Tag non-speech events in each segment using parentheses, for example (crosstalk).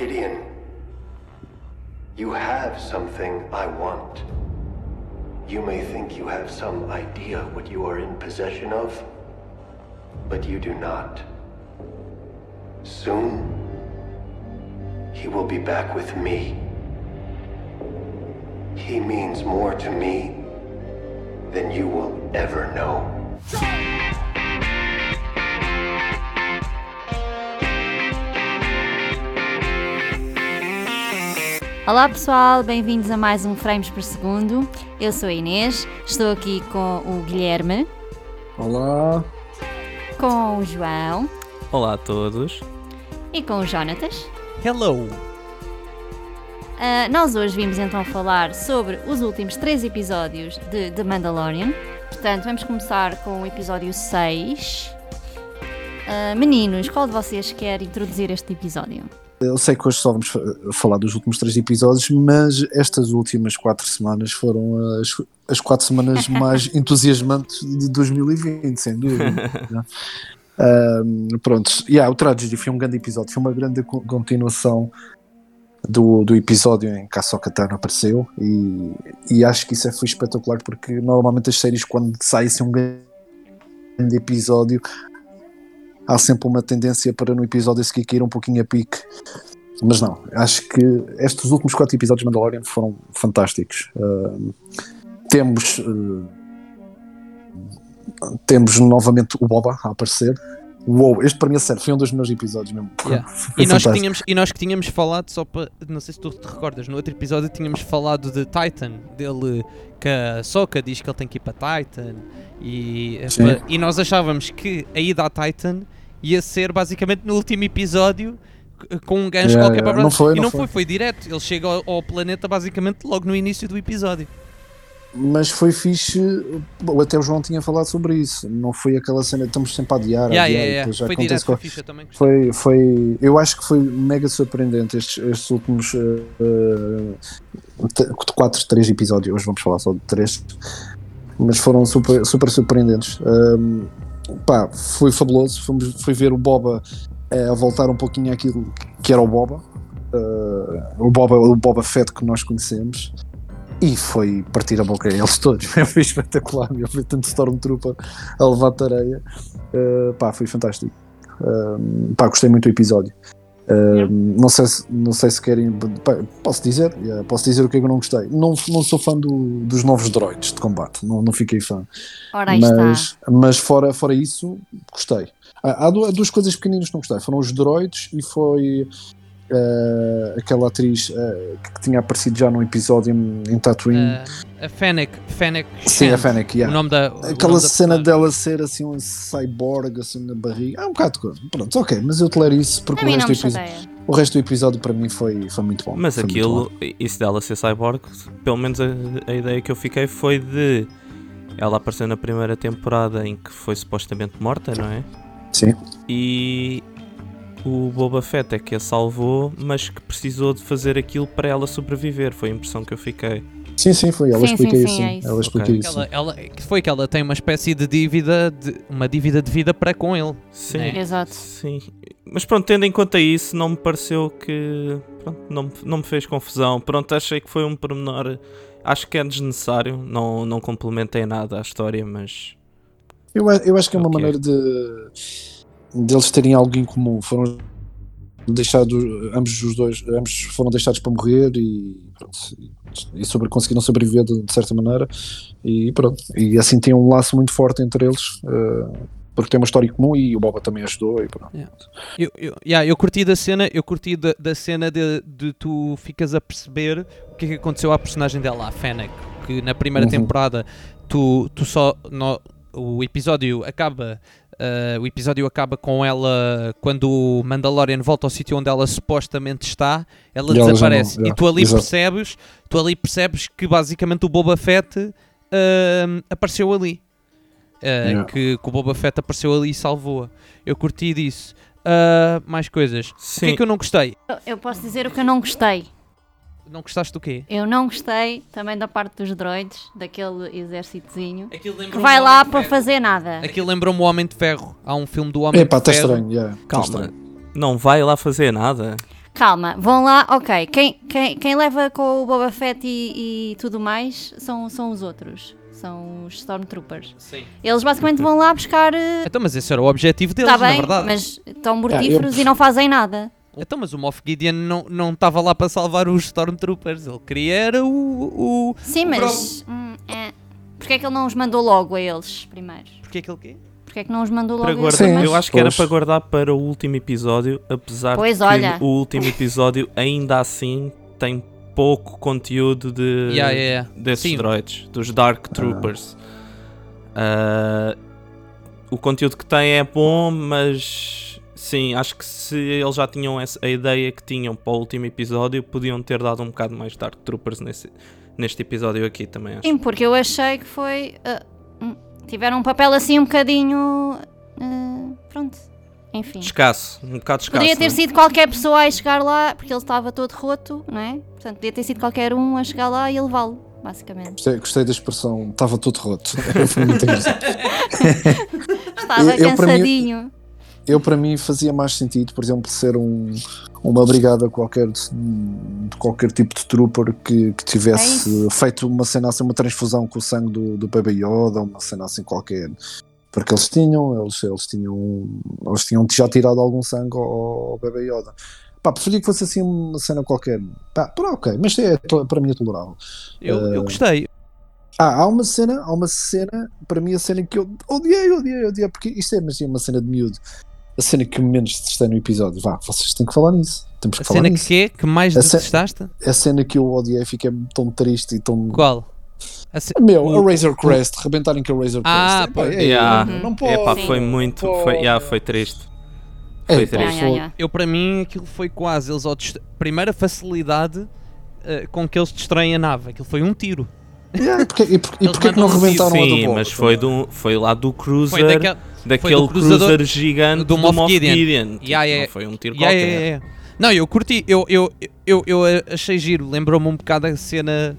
Gideon, you have something I want. You may think you have some idea what you are in possession of, but you do not. Soon, he will be back with me. He means more to me than you will ever know. Olá pessoal, bem-vindos a mais um Frames por Segundo. Eu sou a Inês, estou aqui com o Guilherme, Olá. com o João Olá a todos. e com o Jonatas. Hello! Ah, nós hoje vimos então falar sobre os últimos três episódios de The Mandalorian. Portanto, vamos começar com o episódio 6. Ah, meninos, qual de vocês quer introduzir este episódio? Eu sei que hoje só vamos fa- falar dos últimos três episódios, mas estas últimas quatro semanas foram as, as quatro semanas (laughs) mais entusiasmantes de 2020, sem dúvida. (laughs) Ahm, pronto, yeah, o Tragedy foi um grande episódio, foi uma grande co- continuação do, do episódio em que a Ahsoka Tano apareceu e, e acho que isso é- foi espetacular porque normalmente as séries quando sai assim um grande episódio há sempre uma tendência para no episódio a seguir cair um pouquinho a pique. Mas não, acho que estes últimos quatro episódios de Mandalorian foram fantásticos. Uh, temos uh, temos novamente o Boba a aparecer. Uou, este para mim é sério, foi um dos melhores episódios mesmo. Yeah. E nós, que tínhamos, e nós que tínhamos falado, só para. Não sei se tu te recordas, no outro episódio tínhamos falado de Titan, dele que a Soka diz que ele tem que ir para Titan. E, Sim. pa- e nós achávamos que a ida a Titan ia ser basicamente no último episódio c- com um gancho Yeah, qualquer yeah. para Não foi, E não não foi. foi, foi direto. Ele chega ao, ao planeta basicamente logo no início do episódio. Mas foi fixe, até o João tinha falado sobre isso. Não foi aquela cena, estamos sempre a adiar, Yeah, adiar, yeah, já Foi direto, foi qual- fixe, eu também gostei. Foi, foi, eu acho que foi mega surpreendente estes, estes últimos eh, eh, t- quatro, três episódios. Hoje vamos falar só de três, mas foram super, super surpreendentes. Um, pá, foi fabuloso. Fomos, foi ver o Boba eh, a voltar um pouquinho àquilo que era o Boba, eh, o Boba, o Boba Fett que nós conhecemos. E foi partir a boca a eles todos. (laughs) Foi espetacular. meu. Foi tanto Stormtrooper a levar tareia. Uh, pá, foi fantástico. Um, pá, gostei muito do episódio. Não, sei se, não sei se querem. posso dizer? Yeah, posso dizer o que é que eu não gostei. Não, não sou fã do- dos novos droids de combate. Não, não fiquei fã. Ora, aí está. Mas, mas fora, fora isso, gostei. Há, há há duas coisas pequeninas que não gostei. Foram os droids e foi uh, aquela atriz uh, que tinha aparecido já num episódio em, em Tatooine. Ah, a Fennec. Fennec Sim, Shand, a Fennec, yeah. O nome da. o nome Aquela da cena personagem. dela ser assim um cyborg assim na barriga, é um bocado de coisa. Pronto, ok, mas eu tolero isso porque o resto, do episódio, o resto do episódio para mim foi, foi muito bom. Mas foi muito bom. aquilo, isso dela ser cyborg, pelo menos a, a ideia que eu fiquei foi de. Ela apareceu na primeira temporada em que foi supostamente morta, não é? Sim, E o Boba Fett é que a salvou, mas que precisou de fazer aquilo para ela sobreviver. Foi a impressão que eu fiquei. sim, sim, foi. Ela Sim, explica sim, isso. sim, é isso. Ela explica Ok. isso. Ela, ela, que foi que ela tem uma espécie de dívida, de, uma dívida de vida para com ele. Sim. É. Exato. Sim. Mas pronto, tendo em conta isso, não me pareceu que. Pronto, não, me- não me fez confusão. Pronto, achei que foi um pormenor. Acho que é desnecessário. Não, não complementei nada à história, mas. Eu, eu acho que é uma Ok. maneira de deles terem algo em comum. Foram deixados, ambos os dois, ambos foram deixados para morrer e, pronto, e sobre, conseguiram sobreviver de, de certa maneira e pronto. E assim tem um laço muito forte entre eles. eh, porque tem uma história comum e o Boba também ajudou e pronto. Eu, eu, yeah, eu curti da cena, eu curti da, da cena de, de tu ficas a perceber o que é que aconteceu à personagem dela, a Fennec, que na primeira Uhum. temporada tu, tu só no- o episódio acaba ah, o episódio acaba com ela quando o Mandalorian volta ao sítio onde ela supostamente está, ela E ela desaparece não, e tu ali exato. percebes, tu ali percebes que basicamente o Boba Fett ah, apareceu ali. Ah, Yeah. que, que o Boba Fett apareceu ali e salvou-a. Eu curti disso. Ah, mais coisas. O que Sim. é que eu não gostei? Eu- Eu posso dizer o que eu não gostei. Não gostaste do quê? Eu não gostei também da parte dos droids, daquele exércitozinho, que vai lá para fazer nada. Aquilo lembrou-me o Homem de Ferro. Há um filme do Homem É pá, de está Ferro. estranho. yeah, tá Calma. estranho. Não vai lá fazer nada. calma, vão lá, ok. Quem, quem, quem leva com o Boba Fett e, e tudo mais são, são os outros. São os Stormtroopers. Sim. Eles basicamente vão lá buscar. eh, Então, mas esse era o objetivo deles, na bem, verdade. mas estão mortíferos eu- e não fazem nada. Então, mas o Moff Gideon não não estava lá para salvar os Stormtroopers. Ele queria era o... o... Sim, o mas. Hum, é. Porquê é que ele não os mandou logo a eles primeiro? Porque é que ele quê? Porquê é que não os mandou logo Para a eles guardar- Sim. primeiro? eu acho que era para guardar para o último episódio, apesar Pois, de que olha. o último episódio ainda assim tem pouco conteúdo de Yeah, yeah, yeah. desses Sim. droids, dos Dark Troopers. Ah, o conteúdo que tem é bom, mas sim, acho que se eles já tinham essa, a ideia que tinham para o último episódio, podiam ter dado um bocado mais Dark Troopers nesse, neste episódio aqui também. Acho. Sim, porque eu achei que foi. hum, tiveram um papel assim um bocadinho. ah, pronto. Enfim. Escasso, um bocado escasso. Poderia ter não é? sido qualquer pessoa a chegar lá, porque ele estava todo roto, não é? Portanto, podia ter sido qualquer um a chegar lá e levá-lo, basicamente. Gostei, gostei da expressão, estava tudo roto. (laughs) Foi muito engraçado. (laughs) Estava Eu- eu, para mim- cansadinho. Eu, para mim, fazia mais sentido, por exemplo, ser um, uma brigada qualquer de, de qualquer tipo de trooper que, que É tivesse feito uma cena assim, uma transfusão com o sangue do, do Baby Yoda, uma cena assim qualquer. Porque eles tinham, eles, eles tinham, eles tinham já tirado algum sangue ao, ao Baby Yoda. Pá, preferia que fosse assim uma cena qualquer. Pá, pá, ok, mas é, para mim é tolerável. Eu, Eh, eu gostei. Ah, há uma cena, há uma cena, para mim a cena que eu odiei, odiei, odiei, porque isto é imagina, uma cena de miúdo. A cena que menos detestei no episódio, vá, vocês têm que falar nisso. Temos que A falar cena que nisso. quê? Que mais A detestaste? A cena que eu odiei, fiquei tão triste e tão. Qual? A ce- Meu, o- a Razor Crest, rebentarem com a Razor Ah, Crest. Epá, pois. é, Yeah. não pode. Epá, Sim. foi muito. não Foi, yeah, foi triste. É, Foi triste. Ya. Eu, para mim, aquilo foi quase. Eles dest... Primeira facilidade eh, com que eles destroem a nave. Aquilo foi um tiro. Yeah, e porque, e porque, e que não um rebentaram a do Sim, mas foi, do, foi lá do cruiser, Foi daquela. Daquele do cruzador- gigante do do, Moff Gideon. Gideon. Tipo, Yeah, yeah. Não foi um tiro Yeah, qualquer. yeah, yeah. Não, eu curti. Eu, eu, eu, eu achei giro. Lembrou-me um bocado a cena.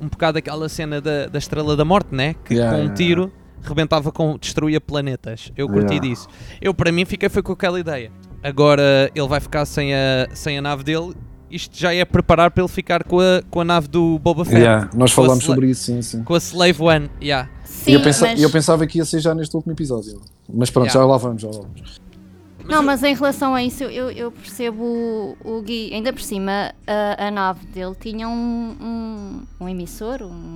Um bocado aquela cena da, da Estrela da Morte, né? Que Yeah, com um yeah, tiro rebentava com. destruía planetas. Eu curti Yeah. disso. Eu, para mim, fiquei foi com aquela ideia. Agora ele vai ficar sem a, sem a nave dele. Isto já é preparar para ele ficar com a, com a nave do Boba Fett. Yeah, nós Com a falámos sobre isso, sim, sim. Com a Slave One. Yeah. E Sim, eu, pensa- mas... eu pensava que ia ser já neste último episódio. Mas pronto, Yeah. já lá vamos, já lá vamos. Não, mas em relação a isso, eu, eu percebo o, o Gui. Ainda por cima, a, a nave dele tinha um, um, um emissor, um.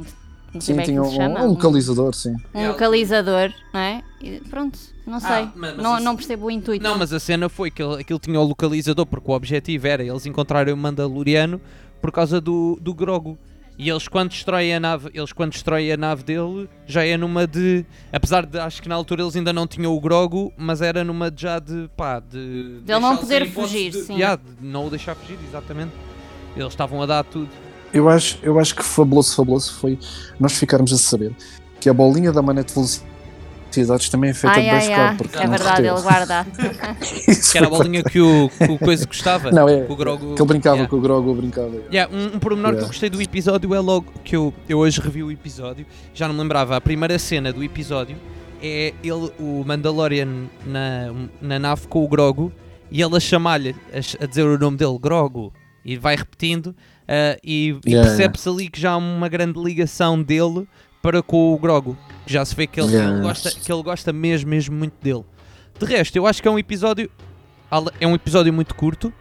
Não sei Sim, bem tinha se chama. um, um localizador, sim. um localizador, não é? E pronto, não sei. Ah, mas- mas não, isso- não percebo o intuito. Não, mas a cena foi que ele- aquilo tinha o localizador, porque o objetivo era eles encontrarem o Mandaloriano por causa do, do Grogu. E eles quando destroem a nave, eles quando destroem a nave dele, já é numa de. Apesar de acho que na altura eles ainda não tinham o Grogu, mas era numa de já de pá, de. De ele não poder fugir, de, sim. Yeah, de não o deixar fugir, exatamente. Eles estavam a dar tudo. Eu acho, eu acho que fabuloso, fabuloso foi nós ficarmos a saber que a bolinha da manete de velocidades também é feita ai, de ai, base ai. porque É não verdade, derreteu. ele guarda. (laughs) Que era a bolinha que o, que o coisa gostava. Não, é. o Grogu. Que ele brincava Yeah. com o Grogu, brincava. Yeah, um, um pormenor que eu Yeah. gostei do episódio é logo que eu, eu hoje revi o episódio, já não me lembrava, a primeira cena do episódio é ele, o Mandalorian na, na nave com o Grogu e ele a chamar-lhe, a, a dizer o nome dele, Grogu, e vai repetindo ah, e, e Yeah, percebe-se ali que já há uma grande ligação dele para com o Grogu, que já se vê que ele, Yeah. ele gosta, que ele gosta mesmo, mesmo muito dele. De resto, eu acho que é um episódio, é um episódio muito curto,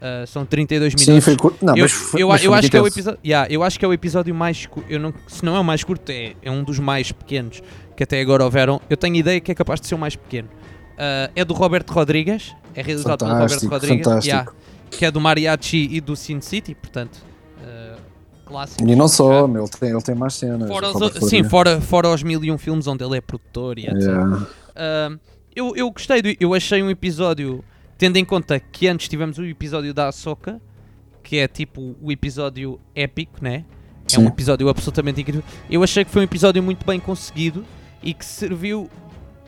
ah, são 32 minutos. Sim, foi curto. Não, Eu, mas foi, eu, mas eu foi acho que é o episódio. Yeah, eu acho que é o episódio mais. Eu não, se não é o mais curto, é, é um dos mais pequenos que até agora houveram. Eu tenho ideia que é capaz de ser o mais pequeno. Ah, é do Roberto Rodrigues, é realizado pelo Roberto Rodrigues, fantástico. yeah, que é do Mariachi e do Sin City, portanto, ah, clássico. E não só, meu, ele tem, ele tem mais cenas. fora os, sim, fora, fora os mil e um filmes onde ele é produtor e etc. Yeah. Ah, eu, eu gostei, do, eu achei um episódio, tendo em conta que antes tivemos o episódio da Ahsoka, que é tipo o episódio épico, né? É um episódio absolutamente incrível. Eu achei que foi um episódio muito bem conseguido e que serviu.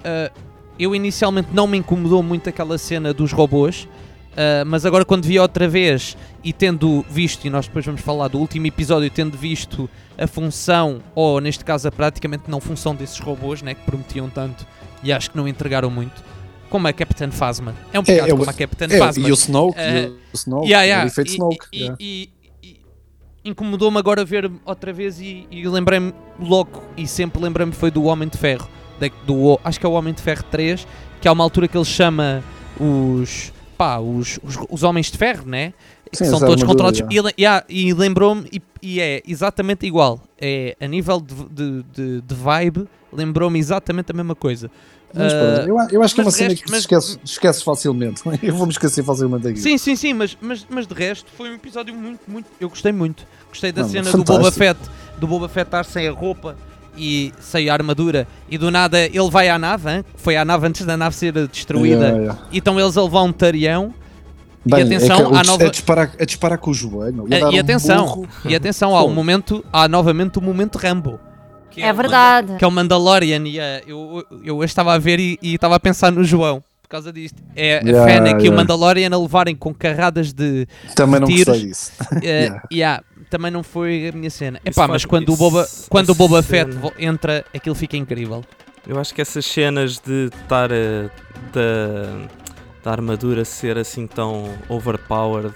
ah, eu inicialmente não me incomodou muito aquela cena dos robôs, ah, mas agora quando vi outra vez e tendo visto, e nós depois vamos falar do último episódio, tendo visto a função, ou neste caso a praticamente não função desses robôs, né, que prometiam tanto e acho que não entregaram muito. como a Captain Phasma. É um É, bocado é o- como a Captain É, Phasma. e o Snoke, e o Snoke, Yeah, yeah. o efeito E- Snoke. e- yeah. e- e- incomodou-me agora ver outra vez e, e lembrei-me logo e sempre lembrei-me foi do Homem de Ferro. da- do, acho que é o Homem de Ferro 3, que há uma altura que ele chama os. Pá, os, os, os Homens de Ferro, né? Que Sim, são as todos controlados. E, yeah, e lembrou-me, e, e é exatamente igual. É a nível de, de, de, de vibe, lembrou-me exatamente a mesma coisa. Mas, pronto, eu, eu acho que é uma cena resto- que mas- esquece, esqueces facilmente. (laughs) Eu vou-me esquecer facilmente daquilo. Sim, sim, sim, mas, mas, mas de resto foi um episódio muito, muito. Eu gostei muito. Gostei da Não, cena fantástico. do Boba Fett, do Boba Fett estar sem a roupa e sem a armadura e do nada ele vai à nave, hein? foi à nave antes da nave ser destruída Yeah, yeah. e estão eles a levar um tarião Bem, atenção, é que, o à dis- nova- a, disparar, a disparar com o joelho. A dar e um atenção, burro. e atenção, há um momento, há novamente o momento Rambo. que É o verdade. Que é o Mandalorian e eh, eu, eu hoje estava a ver e e estava a pensar no João. Por causa disto, é a Yeah, Fennec e o yeah. Mandalorian a levarem com carradas de, Também não tiros. gostei disso. (laughs) Eh, Yeah. yeah, também não foi a minha cena. Epá, faz- mas quando o Boba, quando o Boba Fett entra, aquilo fica incrível. Eu acho que essas cenas de estar a- da, da armadura ser assim tão overpowered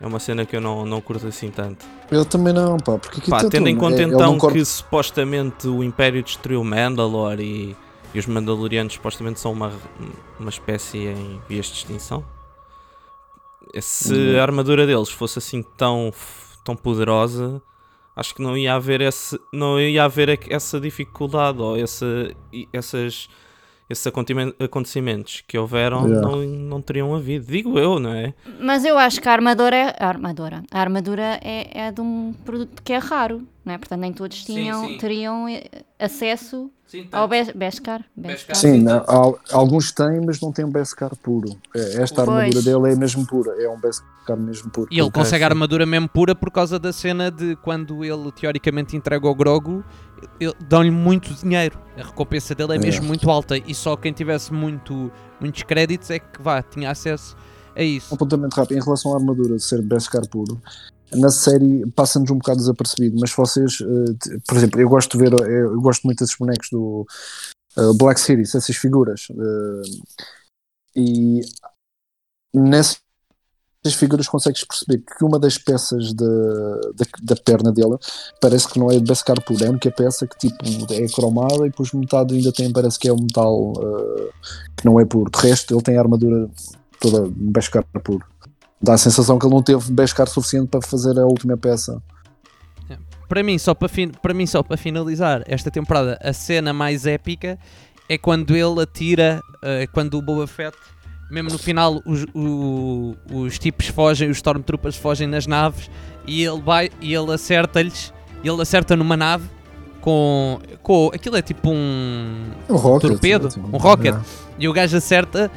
é uma cena que eu não, não curto assim tanto. Eu também não, pá. Porque aqui Pá, tá tendo em conta é- ele então que supostamente o Império destruiu Mandalore e, e os Mandalorianos supostamente são uma, uma espécie em vias de extinção. Se Uhum. a armadura deles fosse assim tão, tão poderosa, acho que não ia haver, esse, não ia haver essa dificuldade ou essa, essas, esses acontecimen- acontecimentos que houveram Yeah. não, não teriam havido. Digo eu, não é? Mas eu acho que a armadura é. A armadura, a armadura é, é de um produto que é raro, não é? Portanto, nem todos Sim, tinham, sim. teriam eh, acesso ao Bes- Beskar. Beskar. Sim, não, há- alguns têm, mas não têm um Beskar puro. É, Esta Pois. armadura dele é mesmo pura. É um Beskar mesmo puro. E ele consegue a sim. armadura mesmo pura por causa da cena de quando ele teoricamente entrega ao Grogu, ele- dão-lhe muito dinheiro. A recompensa dele é É. mesmo muito alta e só quem tivesse muito, muitos créditos é que vá, tinha acesso a Um isso. apontamento rápido. Em relação à armadura de ser Beskar puro, na série passa-nos um bocado desapercebido, mas vocês, eh, t- por exemplo, eu gosto de ver, eu, eu gosto muito desses bonecos do eh, Black Series, essas figuras. eh, e nessas figuras consegues perceber que uma das peças da, da, da perna dele parece que não é de Beskar puro, é a única peça que tipo é cromada e depois metade ainda tem, parece que é um metal eh, que não é puro. De resto, ele tem a armadura toda Beskar puro. Dá a sensação que ele não teve Beskar suficiente para fazer a última peça. Para mim, só para, fin- para mim, só para finalizar esta temporada, a cena mais épica é quando ele atira, eh, quando o Boba Fett, mesmo no final, os, o- os tipos fogem, os Stormtroopers fogem nas naves e ele vai e ele acerta-lhes, ele acerta numa nave com, com. Aquilo é tipo um. Um rocket. Torpedo, assim, um rocket. é. E o gajo acerta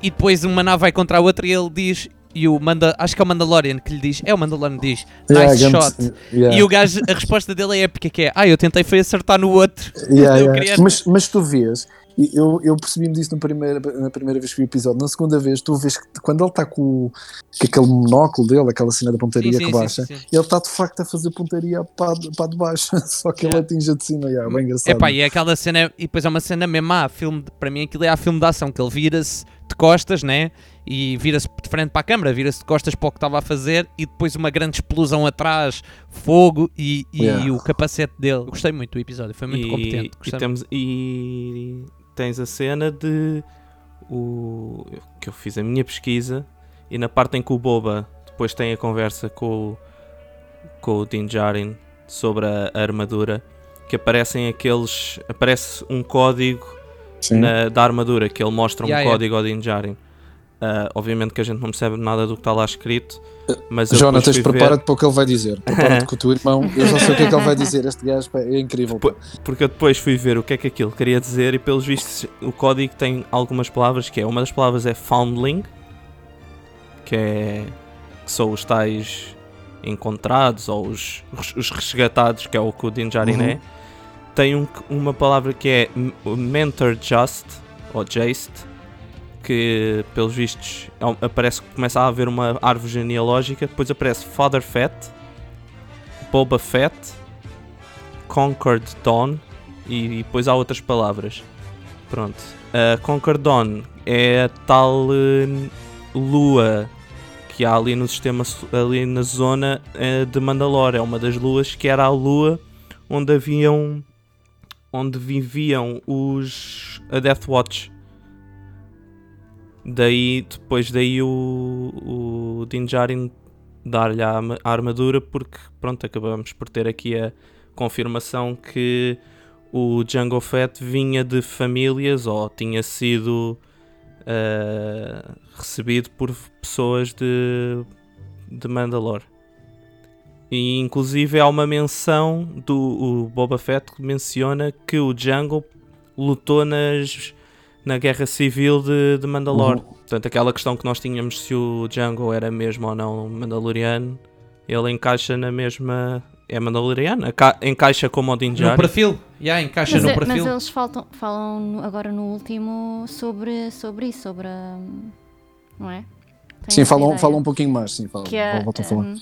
e depois uma nave vai contra a outra e ele diz. E o manda, acho que é o Mandalorian que lhe diz, é o Mandalorian que diz, Yeah, nice Gambit- shot. yeah. E o gajo, a resposta dele é épica, que é Ah, eu tentei foi acertar no outro. (laughs) Yeah, (laughs) yeah. queria- Mas, mas tu vês, eu, eu percebi-me disso na primeira, na primeira vez que vi o episódio, na segunda vez, tu vês que quando ele está com, com aquele monóculo dele, aquela cena da pontaria que baixa, sim, sim. ele está de facto a fazer pontaria para, para de baixo, (laughs) só que ele Yeah. atinge de cima, yeah, bem engraçado. Epá, e é aquela cena, e depois é uma cena mesmo, ah, filme, para mim aquilo é a filme de ação, que ele vira-se de costas, né? E vira-se de frente para a câmara, vira-se de costas para o que estava a fazer e depois uma grande explosão atrás, fogo e, e Yeah. o capacete dele. Eu gostei muito do episódio, foi muito e, competente. E, temos, e tens a cena de o, que eu fiz a minha pesquisa e na parte em que o Boba depois tem a conversa com, o- com o Din Djarin sobre a, a armadura que aparecem aqueles aparece um código na- da armadura que ele mostra um Yeah, yeah. código ao Din Djarin Ah, obviamente que a gente não percebe nada do que está lá escrito mas Jonatas, ver- prepara-te para o que ele vai dizer. (laughs) Prepara-te com o teu irmão. Eu já sei o que é que ele vai dizer. Este gajo é incrível. Porque eu depois fui ver o que é que aquilo queria dizer e pelos vistos o código tem algumas palavras que é, uma das palavras é foundling, que é que são os tais encontrados ou os, os resgatados, que é o que o Uhum. é. Tem um- uma palavra que é mentor just ou jaste, que pelos vistos é aparece começa a haver uma árvore genealógica, depois aparece Father Fett, Boba Fett, Concord Dawn e, e depois há outras palavras. Pronto. A Conquer Dawn é a tal eh, lua que há ali no sistema, ali na zona eh, de Mandalore. É uma das luas que era a lua onde haviam. onde viviam os. a Death Watch. Daí, depois daí o, o Din Djarin dar-lhe a, a armadura porque, pronto, acabamos por ter aqui a confirmação que o Jango Fett vinha de famílias ou tinha sido ah, recebido por pessoas de, de Mandalore. E inclusive há uma menção do Boba Fett que menciona que o Jango lutou nas, na guerra civil de, de Mandalore. Uhum. Portanto, aquela questão que nós tínhamos se o Jango era mesmo ou não Mandaloriano, ele encaixa na mesma. É Mandaloriano? Encaixa como o Din No Djarin. perfil. Já, encaixa Mas, no é- perfil. mas eles faltam, falam agora no último sobre, sobre isso, sobre a. Não é? Tem Sim, falam, falam um pouquinho mais, sim, falam, Que, é, voltam a falar. hum,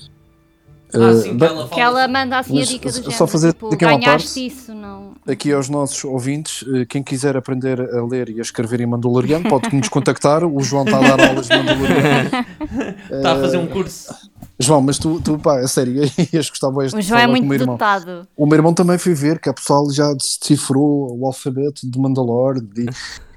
Ah, Eh, sim, que ela que ela manda assim Mas a dica do só género. fazer tipo, daqui uma parte. isso, não. aqui aos nossos ouvintes, eh, quem quiser aprender a ler e a escrever em Mandaloriano, pode nos contactar. O João está a dar aulas de Mandaloriano. (laughs) Está a fazer um curso. João, mas tu, tu pá, a sério, (laughs) ias gostar mais O de João é falar com o muito meu irmão. dotado. O meu irmão também foi ver que a pessoal já decifrou o alfabeto de Mandalore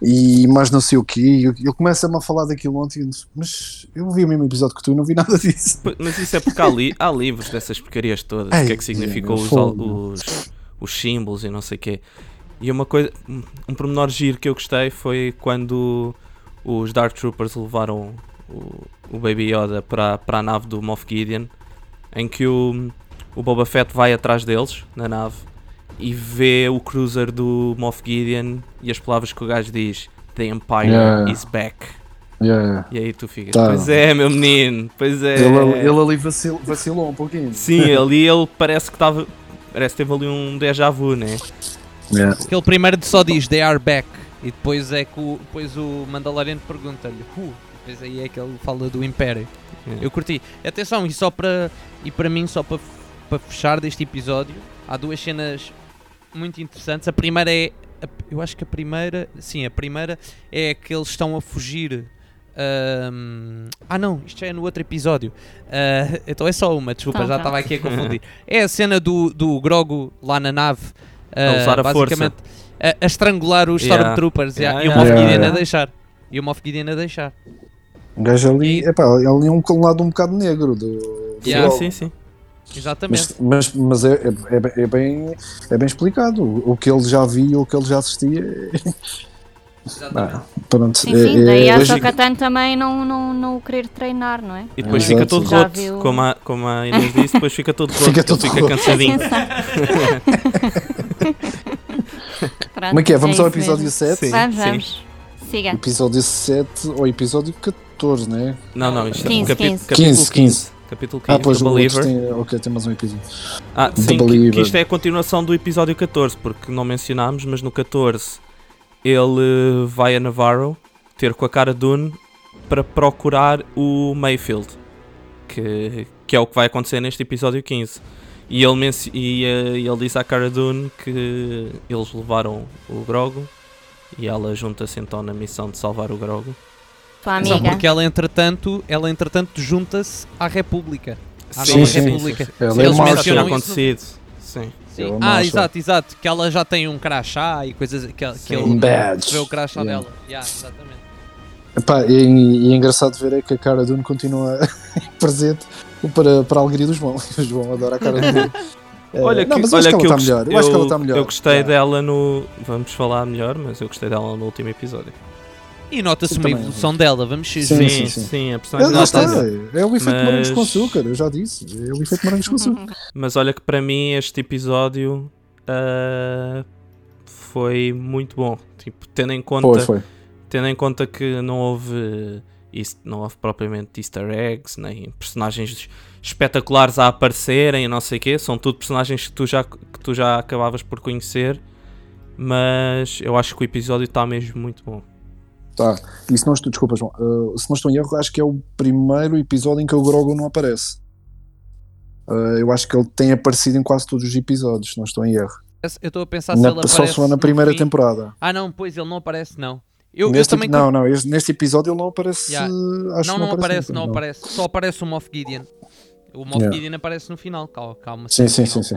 e, e mais não sei o quê. E eu- ele começa-me a falar daquilo ontem, e eu disse, mas eu vi o mesmo episódio que tu e não vi nada disso. Mas isso é porque há, li há livros dessas porcarias todas. Ei, o que é que significou meu os, os, os símbolos e não sei o quê. E uma coisa, um- um pormenor giro que eu gostei foi quando os Dark Troopers levaram o, o Baby Yoda para, para a nave do Moff Gideon, em que o, o Boba Fett vai atrás deles na nave e vê o cruiser do Moff Gideon e as palavras que o gajo diz: The Empire Yeah. is back. Yeah. E aí tu ficas, Tá. pois é, meu menino, pois é. Ele, ele ali vacil, vacilou um pouquinho. Sim, ali ele parece que estava. Parece que teve ali um déjà vu, né? Yeah. Aquele primeiro só diz They are back. E depois é que o, depois o Mandalorian pergunta-lhe Who? Depois aí é que ele fala do Império. Yeah. Eu curti. Atenção, e só para. E para mim, só para, para fechar deste episódio, há duas cenas muito interessantes. A primeira é. a- eu acho que a primeira. Sim, a primeira é que eles estão a fugir. ah não, isto já é no outro episódio. Ah, (laughs) então é só uma, desculpa, Então, já pronto. estava aqui a confundir. É a cena do, do Grogo lá na nave. A usar a basicamente, A, a estrangular os Yeah. Stormtroopers Yeah, yeah, e o Moff yeah, Gideon a deixar. E o Moff Gideon a deixar. Um gajo ali, epá, ele é um um lado um bocado negro do, do Yeah. Sim, sim, sim. Exatamente. Mas, mas, mas é, é, é bem- é bem, é explicado. O, que ele já viu, o que ele já assistia. Exatamente. Ah, pronto. Sim, é- sim, daí é- a é- Sokatan também não, não, não o querer treinar, não é? E depois fica todo roto, como a, como a Inês (laughs) disse, depois fica todo roto, Fica todo fica roto. cansadinho. (laughs) Pronto, Como é que é? Vamos ao isso episódio mesmo. 7? Sim. Vamos, vamos. Siga. Episódio 7 ou episódio 14, né? Não, não, isto é 15, capi- 15. capítulo 15, 15. Capítulo 15, Ah, pois The Believer. tem, ok, tem mais um episódio. Ah, The sim, que, Believer. que isto é a continuação do episódio 14, porque não mencionámos, mas no 14 ele vai a Navarro ter com a cara Dune para procurar o Mayfield, que, que é o que vai acontecer neste episódio 15. E ele, menci- e, eh, ele diz à cara Dune que eles levaram o Grogo e ela junta-se então na missão de salvar o Grogo. Tua amiga. porque ela entretanto, ela entretanto junta-se à República. À Sim, sim, República. sim, sim. É eles mencionam acontecido. Sim. Sim. É Ah, exato, exato. Que ela já tem um crachá e coisas que, que Sim. ele badge. vê o crachá Yeah. dela. Yeah, exatamente. Epá, e, e é engraçado ver é que a cara Dune continua (laughs) presente para, para a alegria do João. (laughs) O João adora a cara Dune. (laughs) É, Olha não, que, mas eu olha acho que que ela eu, está melhor. gost- Eu acho que ela eu- está melhor. eu gostei Yeah. dela no. Vamos falar melhor, mas eu gostei dela no último episódio. E nota-se uma também. evolução dela, vamos Sim, Sim, sim, sim, sim. a É, personagem lá dela está, é o efeito Mas- morangos com açúcar, eu já disse. É o efeito morangos com açúcar. (laughs) Mas olha que para mim este episódio ah, foi muito bom. Tipo, tendo em conta, Foi, foi. tendo em conta que não houve não houve propriamente easter eggs, nem personagens espetaculares a aparecerem e não sei o quê. São tudo personagens que tu, já, que tu já acabavas por conhecer. Mas eu acho que o episódio está mesmo muito bom. Tá. E se não estou, desculpa, João, uh, se não estou em erro, acho que é o primeiro episódio em que o Grogu não aparece. Uh, eu acho que ele tem aparecido em quase todos os episódios, se não estou em erro. Eu estou a pensar se Na, ele aparece. só for na primeira fim. temporada. Ah, não, pois ele não aparece, não. Eu, eu neste, também. não, não, este- neste episódio ele não aparece. Yeah. Acho não, que não aparece, nunca, não aparece. Só aparece o Moff Gideon. O Moff Yeah. Gideon aparece no final. Calma, calma. Sim, sim, sim, sim.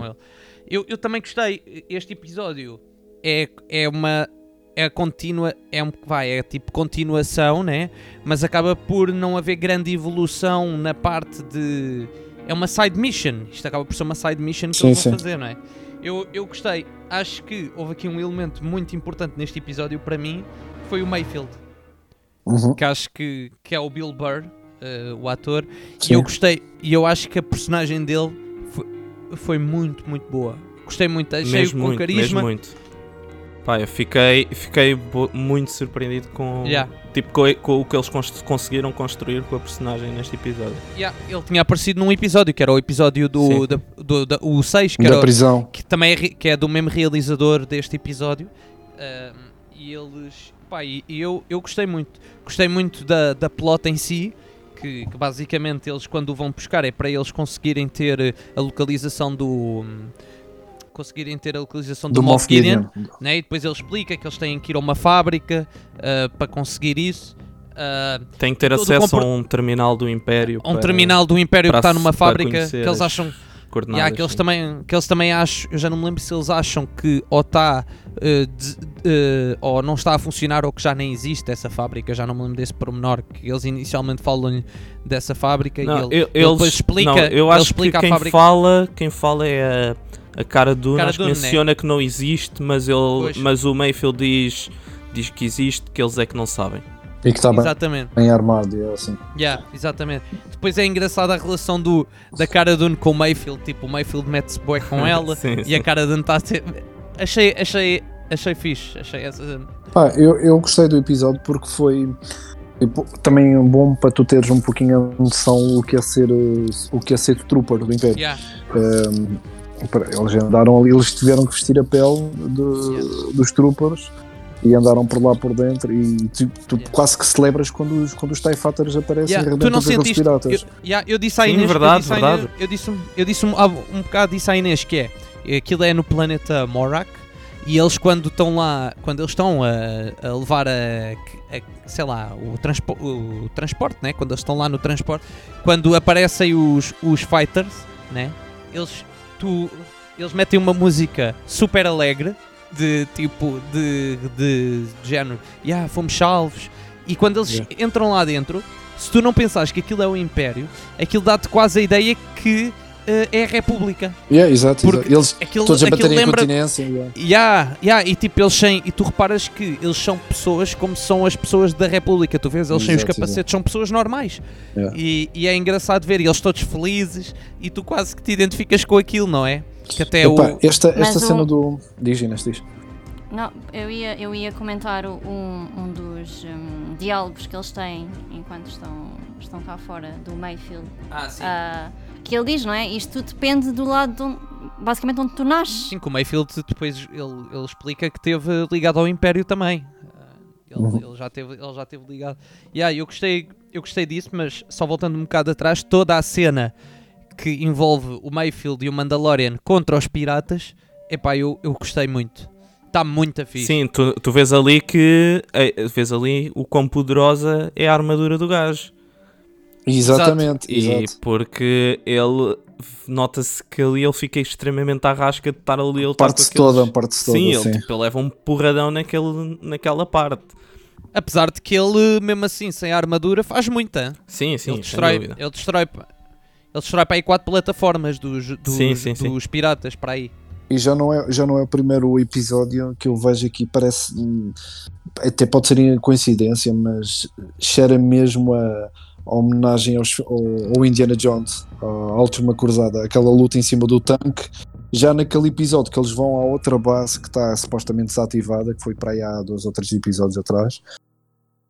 Eu, eu também gostei. Este episódio é, é uma. É contínua. É um vai, é tipo continuação, né? Mas acaba por não haver grande evolução na parte de. É uma side mission. Isto acaba por ser uma side mission que Sim, eles vão sim. fazer, não é? Eu, eu gostei. Acho que houve aqui um elemento muito importante neste episódio para mim. Foi o Mayfield Uhum. que acho que, que é o Bill Burr, eh, o ator, e Sim. eu gostei, e eu acho que a personagem dele foi, foi muito, muito boa. Gostei muito, achei mesmo com muito, carisma. mesmo muito. Pá, eu fiquei, fiquei muito surpreendido com, Yeah. tipo, com, com o que eles cons- conseguiram construir com a personagem neste episódio. Yeah, ele tinha aparecido num episódio, que era o episódio do, da- do, da- o 6, que, Da era, prisão. que também é, que é do mesmo realizador deste episódio. E eles. Pá, e, e eu, eu gostei muito. Gostei muito da, da plot em si. Que, que basicamente eles, quando o vão buscar, é para eles conseguirem ter a localização do. Conseguirem ter a localização do, Do Moff Gideon. Gideon. né? E depois ele explica que eles têm que ir a uma fábrica ah, para conseguir isso. Ah, Tem que ter acesso compor- a um terminal do Império. a um para terminal do Império que está numa fábrica que eles acham eles sim. também, que eles também acham, eu já não me lembro se eles acham que ou está ou não está a funcionar ou que já nem existe essa fábrica, já não me lembro desse pormenor, que eles inicialmente falam dessa fábrica Não, e ele, eu- ele depois eles- explica, não, eu ele acho explica que quem fábrica. fala, quem fala é a, a cara Dune, Cara acho que Dune, né? menciona que não existe, mas, ele, Pois. mas o Mayfield diz, diz que existe, que eles é que não sabem. E que está bem, bem armado. É assim. yeah, exatamente. Depois é engraçada a relação do, da cara Dune com o Mayfield, tipo, o Mayfield mete-se bué com (laughs) ela Sim, e sim. a cara Dune está a ser. Achei, achei, achei fixe, achei essa. Pá, eu, eu gostei do episódio porque foi tipo, também bom para tu teres um pouquinho a noção o que é ser o que é ser trooper do Império. Yeah, Um, para- eles andaram ali, eles tiveram que vestir a pele de- dos troopers e andaram por lá por dentro e tu, tu Yeah. quase que celebras quando os, quando os TIE Fighters aparecem Yeah, tu não sentiste. piratas. Eu, yeah, eu disse à Sim, Inês. verdade, eu disse verdade. Inês- eu disse, eu disse um, há um bocado disso à Inês que é aquilo é no planeta Morak e eles quando estão lá, quando eles estão a, a levar a, a- sei lá, o, transpo, o transporte, né? Quando eles estão lá no transporte, quando aparecem os, os fighters, né? Eles, tu, eles metem uma música super alegre de tipo de, de, de género, yeah, fomos salvos. E quando eles Yeah. entram lá dentro, se tu não pensares que aquilo é o Império, aquilo dá-te quase a ideia que é a República. Yeah, exato, Porque exato. Eles Aquilo, todos a baterem em lembra. continência. yeah. Yeah, yeah, e tipo, eles têm, e tu reparas que eles são pessoas como são as pessoas da República, tu vês, eles têm os Exato, capacetes, são pessoas normais. Yeah. E, e é engraçado ver, e eles todos felizes, e tu quase que te identificas com aquilo, não é? Que até Epá, o. esta esta Mas cena o- do. Diz, Inês, diz. Não, eu ia, eu ia comentar um, um dos hum, diálogos que eles têm enquanto estão, estão cá fora do Mayfield. Ah, sim. Ah, que ele diz, não é? Isto depende do lado de onde, basicamente onde tu nasces. Sim, que o Mayfield depois ele, ele explica que teve ligado ao Império também. Ah, Ele, Uhum. ele já teve, ele já teve ligado. Yeah, eu, gostei, eu gostei disso, mas só voltando um bocado atrás, toda a cena que envolve o Mayfield e o Mandalorian contra os piratas, epá, eu, eu gostei muito. Está muito fixe. Sim, tu, tu vês ali que eh, vês ali o quão poderosa é a armadura do gajo. Exatamente, E exato. porque ele nota-se que ali ele fica extremamente à rasca de estar ali a lutar Parte-se aqueles- toda, parte-se toda. Sim, Sim, ele, tipo, ele leva um porradão naquele, naquela parte. Apesar de que ele, mesmo assim, sem armadura, faz muita. Sim, sim, ele destrói, ele destrói, ele destrói para aí quatro plataformas dos, dos, Sim, sim, sim. dos piratas para aí. E já não, é, já não é o primeiro episódio que eu vejo aqui, parece. hum, Até pode ser coincidência, mas cheira mesmo a, a homenagem aos, ao, ao Indiana Jones, à última cruzada, aquela luta em cima do tanque. Já naquele episódio que eles vão à outra base que está supostamente desativada, que foi para aí há dois ou três episódios atrás,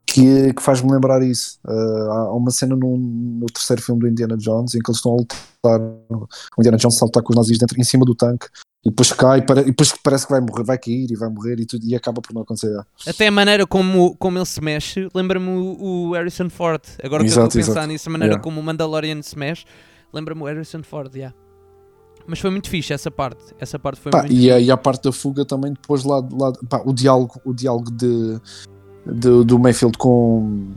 que, que faz-me lembrar isso. Uh, há uma cena no, no terceiro filme do Indiana Jones em que eles estão a lutar, o Indiana Jones saltar com os nazis dentro, em cima do tanque e depois cai e depois parece que vai morrer, vai cair e vai morrer e, tudo, e acaba por não acontecer. Até a maneira como, como ele se mexe, lembra-me o, o Harrison Ford. Agora que eu Exato, estou a pensar exato. nisso, a maneira Yeah. como o Mandalorian se mexe, lembra-me o Harrison Ford, yeah. Mas foi muito fixe essa parte. Essa parte foi Pá, muito e, a, e a parte da fuga também depois lá, lá pá, o diálogo, o diálogo de, de- do Mayfield com,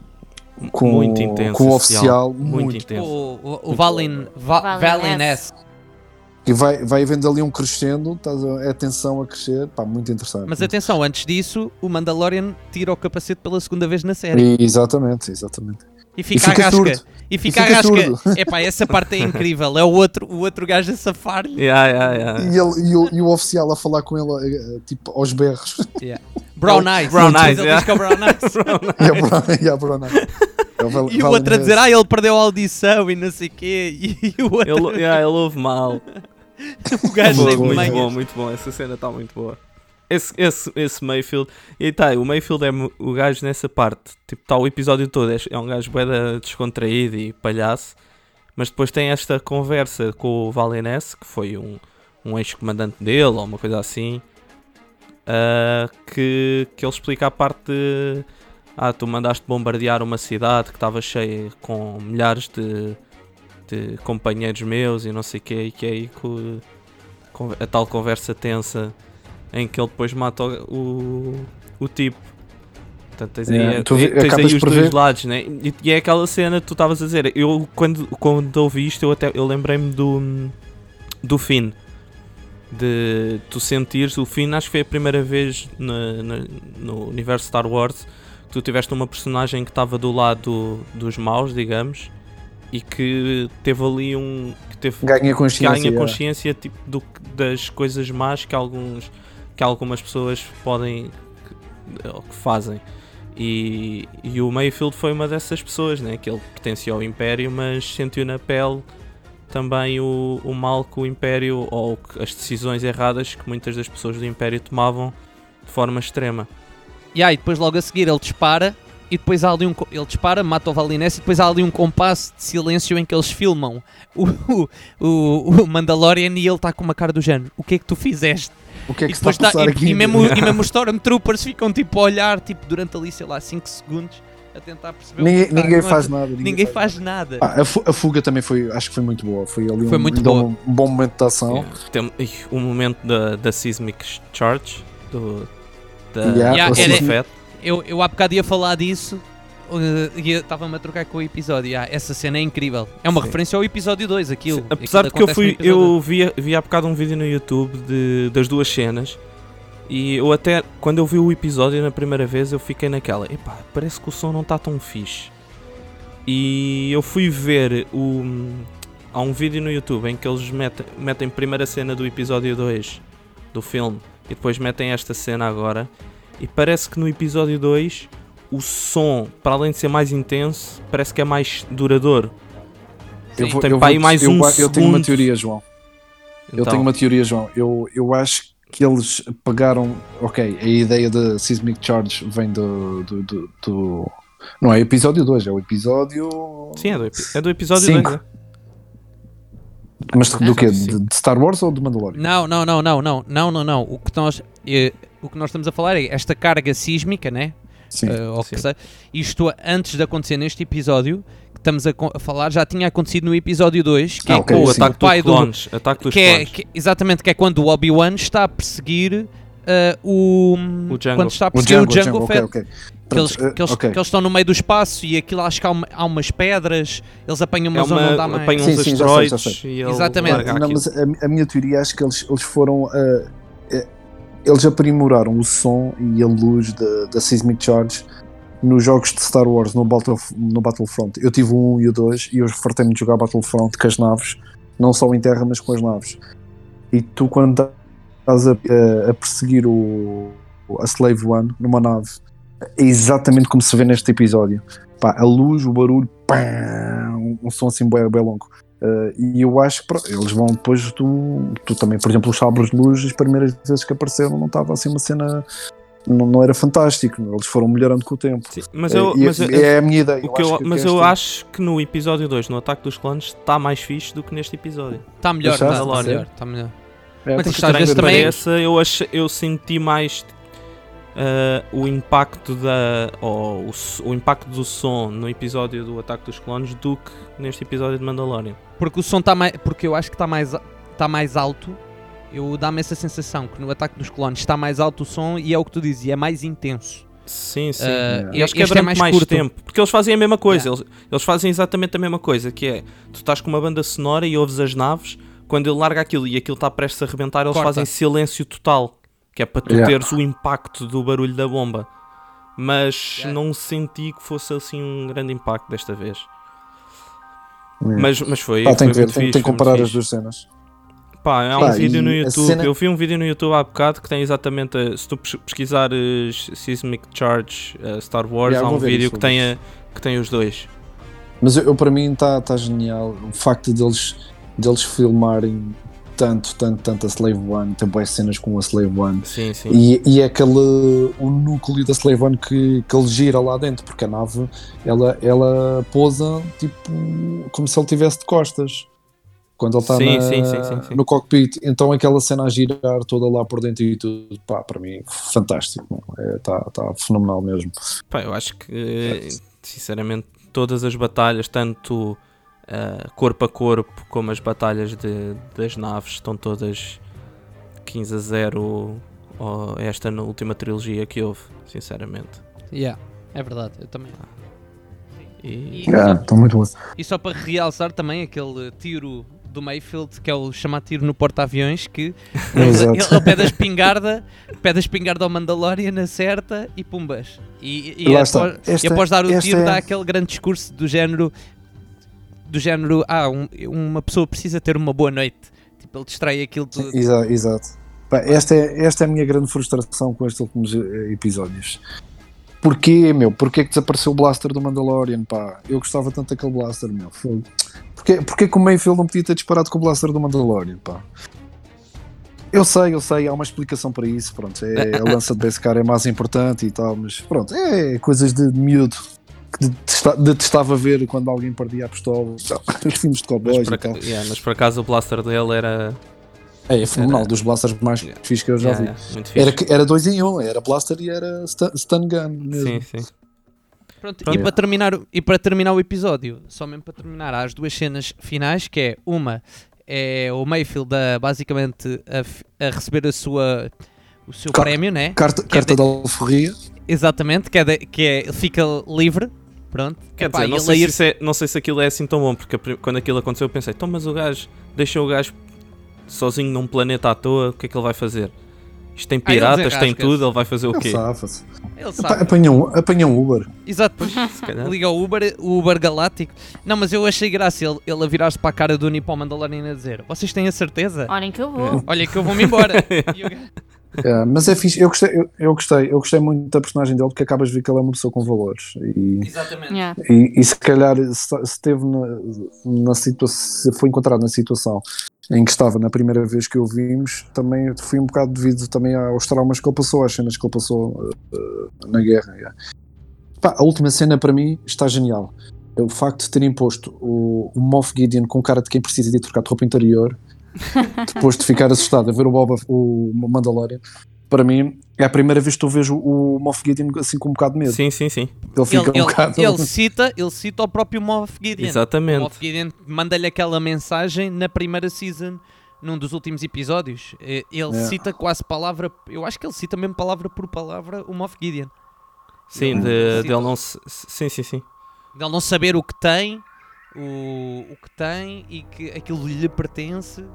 com, Muito intenso com o oficial, diálogo, muito intenso. O, o, o Valin, Va, Valin Valin S. S. E vai, vai havendo ali um crescendo, é a tensão a crescer, pá, muito interessante. Mas atenção, antes disso, o Mandalorian tira o capacete pela segunda vez na série. E- exatamente, exatamente. E fica, e fica a rasca. surdo. E fica, fica a. (laughs) Epá, essa parte é incrível. É o outro, o outro gajo a safar-lhe. Yeah, yeah, yeah. E, ele, e, o, e o oficial a falar com ele, eh, tipo, aos berros. (laughs) Yeah. Brown Eyes. Brown Depois Eyes, ele yeah. diz que é o Brown Eyes. e. E, E o outro a dizer, ah, ele perdeu a audição e não sei o quê. (laughs) E o outro, Ele, yeah, ele ouve mal. (laughs) o gajo Muito muito manhas. bom, muito bom. Essa cena está muito boa. Esse, esse, esse Mayfield. E tá, o Mayfield é o gajo nessa parte. Tipo, tá o episódio todo. É, é um gajo bem descontraído e palhaço. Mas depois tem esta conversa com o Valenesse, que foi um, um ex-comandante dele ou uma coisa assim. ah, que, que ele explica a parte de. Ah, tu mandaste bombardear uma cidade que estava cheia com milhares de, de companheiros meus e não sei o que, e que é aí que a tal conversa tensa em que ele depois mata o, o, tipo. Portanto, tens aí, tu tens aí os dois ver- lados, né? E, e é aquela cena que tu estavas a dizer. Eu, quando, quando ouvi isto, eu, até, eu lembrei-me do, do Finn. De tu sentires o Finn, acho que foi a primeira vez na- na- no universo Star Wars que tu tiveste uma personagem que estava do lado dos maus, digamos, e que teve ali um. que teve Ganha consciência. ganha consciência tipo, do, das coisas más que, alguns, que algumas pessoas podem que, que fazem. E, e o Mayfield foi uma dessas pessoas, né? que ele pertencia ao Império, mas sentiu na pele também o, o mal que o Império ou que as decisões erradas que muitas das pessoas do Império tomavam de forma extrema. Yeah, e depois logo a seguir ele dispara e depois há ali um ele dispara, mata o Valinese e depois há ali um compasso de silêncio em que eles filmam o, (laughs) o, o, Mandalorian e ele está com uma cara do género. O que é que tu fizeste? O que é e que se está a depois tá- passar e, aqui? e mesmo, e mesmo os (laughs) Stormtroopers ficam tipo a olhar tipo, durante ali, sei lá, 5 segundos a tentar perceber. o que Ninguém, está a ninguém faz nada. Ninguém faz nada. Ah, a, fu- a fuga também foi, acho que foi muito boa. Foi ali Foi um, muito boa. um bom momento de ação. Yeah. Tem o momento da, da Seismic Charge do, da Yeah, Yeah, era-. Eu, eu há bocado ia falar disso uh, e eu estava-me a trocar com o episódio. Ah, essa cena é incrível. É uma Sim. referência ao episódio 2, aquilo. Apesar de que eu fui, eu vi, vi há bocado um vídeo no YouTube de, das duas cenas e eu até, quando eu vi o episódio na primeira vez, eu fiquei naquela, epá, parece que o som não está tão fixe. E eu fui ver o. Há um vídeo no YouTube em que eles metem, metem primeiro a cena do episódio 2 do filme e depois metem esta cena agora. E parece que no episódio 2 o som, para além de ser mais intenso, parece que é mais duradouro. Eu, vou, Tem eu, para aí vou- mais eu, um eu tenho uma teoria, João. Eu Então, tenho uma teoria, João. Eu, eu acho que eles pegaram. Ok, a ideia da Seismic Charge vem do. do, do, do- não é episódio 2, é o episódio. Sim, é do, é do episódio Cinco. 2. Mas do Ah, quê? De, de Star Wars ou de Mandalorian? Não, não, não, não, não, não, não, não. O que nós, eh, o que nós estamos a falar é esta carga sísmica, né? Sim. Ou que sim. seja, isto antes de acontecer neste episódio que estamos a, a falar já tinha acontecido no episódio 2, que Ah, é ok, com o sim. pai dos do clones. Ataque dos que é, que- exatamente que é quando o Obi-Wan está a perseguir eh, o, O Django. quando está a O perseguir o Django, Django, o Django, Fett. ok, ok. Que eles, que, eles, eh, ok. que eles estão no meio do espaço e aquilo acho que há, uma- há umas pedras, eles apanham uma É zona uma, onde há mais. apanham Sim, uns sim, já sei, já asteroides sei. e Exatamente. Não, mas a, a minha teoria acho que eles, eles foram. eh, eles aprimoraram o som e a luz da, Seismic Charge nos jogos de Star Wars no, Battle, no Battlefront. Eu tive o 1 e o 2 e eu fartei-me de jogar Battlefront com as naves, não só em terra, mas com as naves. E tu, quando estás a, a- a perseguir o, a Slave One numa nave, é exatamente como se vê neste episódio. Pá, a luz, o barulho, pá, um, um som assim bem, bem longo. Uh, e eu acho que pronto, eles vão depois tu, tu também, por exemplo, os sabres de luz, as primeiras vezes que apareceram não estava assim uma cena, não, não era fantástico, eles foram melhorando com o tempo. Sim, mas eu, E- mas, e eu- é a minha ideia. eu- acho que- mas que eu acho que no episódio 2, no Ataque dos Clones, está mais fixe do que neste episódio. Está melhor, está melhor, está melhor. É, mas às vezes também- pareça, eu, eu senti mais ah, o impacto da ou o, o impacto do som no episódio do Ataque dos Clones do que neste episódio de Mandalorian. Porque o som está mais. Porque eu acho que está mais. está mais alto. Eu dá-me essa sensação que no ataque dos clones está mais alto o som e é o que tu dizes, e é mais intenso. Sim, sim. Uh, e acho que é durante mais mais, curto. tempo. Porque eles fazem a mesma coisa. Yeah. Eles, eles fazem exatamente a mesma coisa. Que é, tu estás com uma banda sonora e ouves as naves. Quando ele larga aquilo e aquilo está prestes a arrebentar, eles Corta. fazem silêncio total. Que é para tu Yeah. teres o impacto do barulho da bomba. Mas Yeah. não senti que fosse assim um grande impacto desta vez. Yeah. Mas, mas foi. Pá, tem foi que ver, tem, que comparar as duas cenas. Pá, há um Pá, vídeo no YouTube. cena- Eu vi um vídeo no YouTube há bocado que tem exatamente. a- se tu pes- pesquisares Seismic Charge uh, Star Wars, Yeah, há um vídeo que tem, a- que tem os dois. Mas eu, eu, para mim está tá genial o facto deles, deles filmarem tanto, tanto, tanto a Slave One, tem boas cenas com a Slave One. Sim, sim. E, e é aquele o núcleo da Slave One que, que ele gira lá dentro, porque a nave ela, ela pousa tipo como se ele estivesse de costas. Quando ele está Sim, na- sim, sim, sim, sim. no cockpit, então aquela cena a girar toda lá por dentro e tudo, pá, para mim, fantástico, está tá fenomenal mesmo. Pá, eu acho que, sinceramente, todas as batalhas, tanto uh, corpo a corpo como as batalhas de, das naves, estão todas 15 a 0. Ou esta na última trilogia que houve, sinceramente. Yeah, é verdade, eu também. E, E- Ah, estão muito bom. E só para realçar também aquele tiro do Mayfield, que é o chamado tiro no porta-aviões, que (laughs) ele, ele, ele pede a espingarda, pede a espingarda ao Mandalorian, acerta e pumbas. E, e, após, está. e Esta- após dar o esta tiro é- dá aquele grande discurso do género do género, ah, um- uma pessoa precisa ter uma boa noite. Tipo, ele distrai aquilo tudo. Exato. exato. Pá, esta, é, esta é a minha grande frustração com estes últimos eh, episódios. Porquê, meu? Porquê que desapareceu o blaster do Mandalorian, pá? Eu gostava tanto daquele blaster, meu. Fogo. Porquê, porquê que o Mayfield não podia ter disparado com o blaster do Mandalorian, pá? Eu sei, eu sei, há uma explicação para isso, pronto. É, a lança de Beskar é mais importante e tal, mas pronto, é coisas de miúdo que detesta- detestava ver quando alguém perdia a pistola, (laughs) os filmes de cowboys por, e tal. yeah, mas por acaso o blaster dele era. É, é fenomenal, Era- dos blasters mais Yeah. fixos que eu já yeah, vi. yeah. Era, que- era dois em um, era blaster e era stun, stun gun mesmo. Sim, sim. Pronto, Pronto. E, para terminar, o- e para terminar o episódio, só mesmo para terminar, há as duas cenas finais, que é uma é o Mayfield a, basicamente a, a receber a sua, o seu Car- prémio, né? Carta, Que é carta de- da alforria. Exatamente, que é, de- que é ele fica livre, pronto. Quer Epá, dizer, não sei, se ir- isso é- não sei se aquilo é assim tão bom, porque quando aquilo aconteceu eu pensei, então mas o gajo deixa o gajo sozinho num planeta à toa, o que é que ele vai fazer? Isto tem Ah, piratas, tem desenrasca-se. tudo, ele vai fazer o quê? ele sabe. Apanha um, apanha um Uber. Exato, (laughs) Se calhar. liga ao Uber, o Uber Galáctico. Não, mas eu achei graça ele, ele a virar-se para a cara do Nipo Mandalorian a dizer: Vocês têm a certeza? Olhem que eu vou. Olha que eu vou-me embora. (laughs) E É, mas é fixe, eu gostei, eu, eu gostei, eu gostei muito da personagem dele porque acabas de ver que ele é uma pessoa com valores. E, Exatamente. Yeah. e, e se calhar se se esteve na, na situação, se foi encontrado na situação em que estava na primeira vez que o vimos, também foi um bocado devido também aos traumas que ele passou, às cenas que ele passou eh, na guerra. yeah. Pá, a última cena para mim está genial. É O facto de terem posto o, o Moff Gideon com cara de quem precisa de trocar de roupa interior, (laughs) depois de ficar assustado a ver o Boba, o Mandalorian, para mim é a primeira vez que eu vejo o Moff Gideon assim com um bocado de medo. Sim, sim, sim. Ele fica Ele, um bocado. ele, ele cita, ele cita o próprio Moff Gideon. O Exatamente. Moff Gideon manda-lhe aquela mensagem na primeira season, num dos últimos episódios. Ele É. cita quase palavra, eu acho que ele cita mesmo palavra por palavra o Moff Gideon. Sim, de, Sim. de ele não. Sim, sim, sim. De ele não saber o que tem, o, o que tem e que aquilo lhe pertence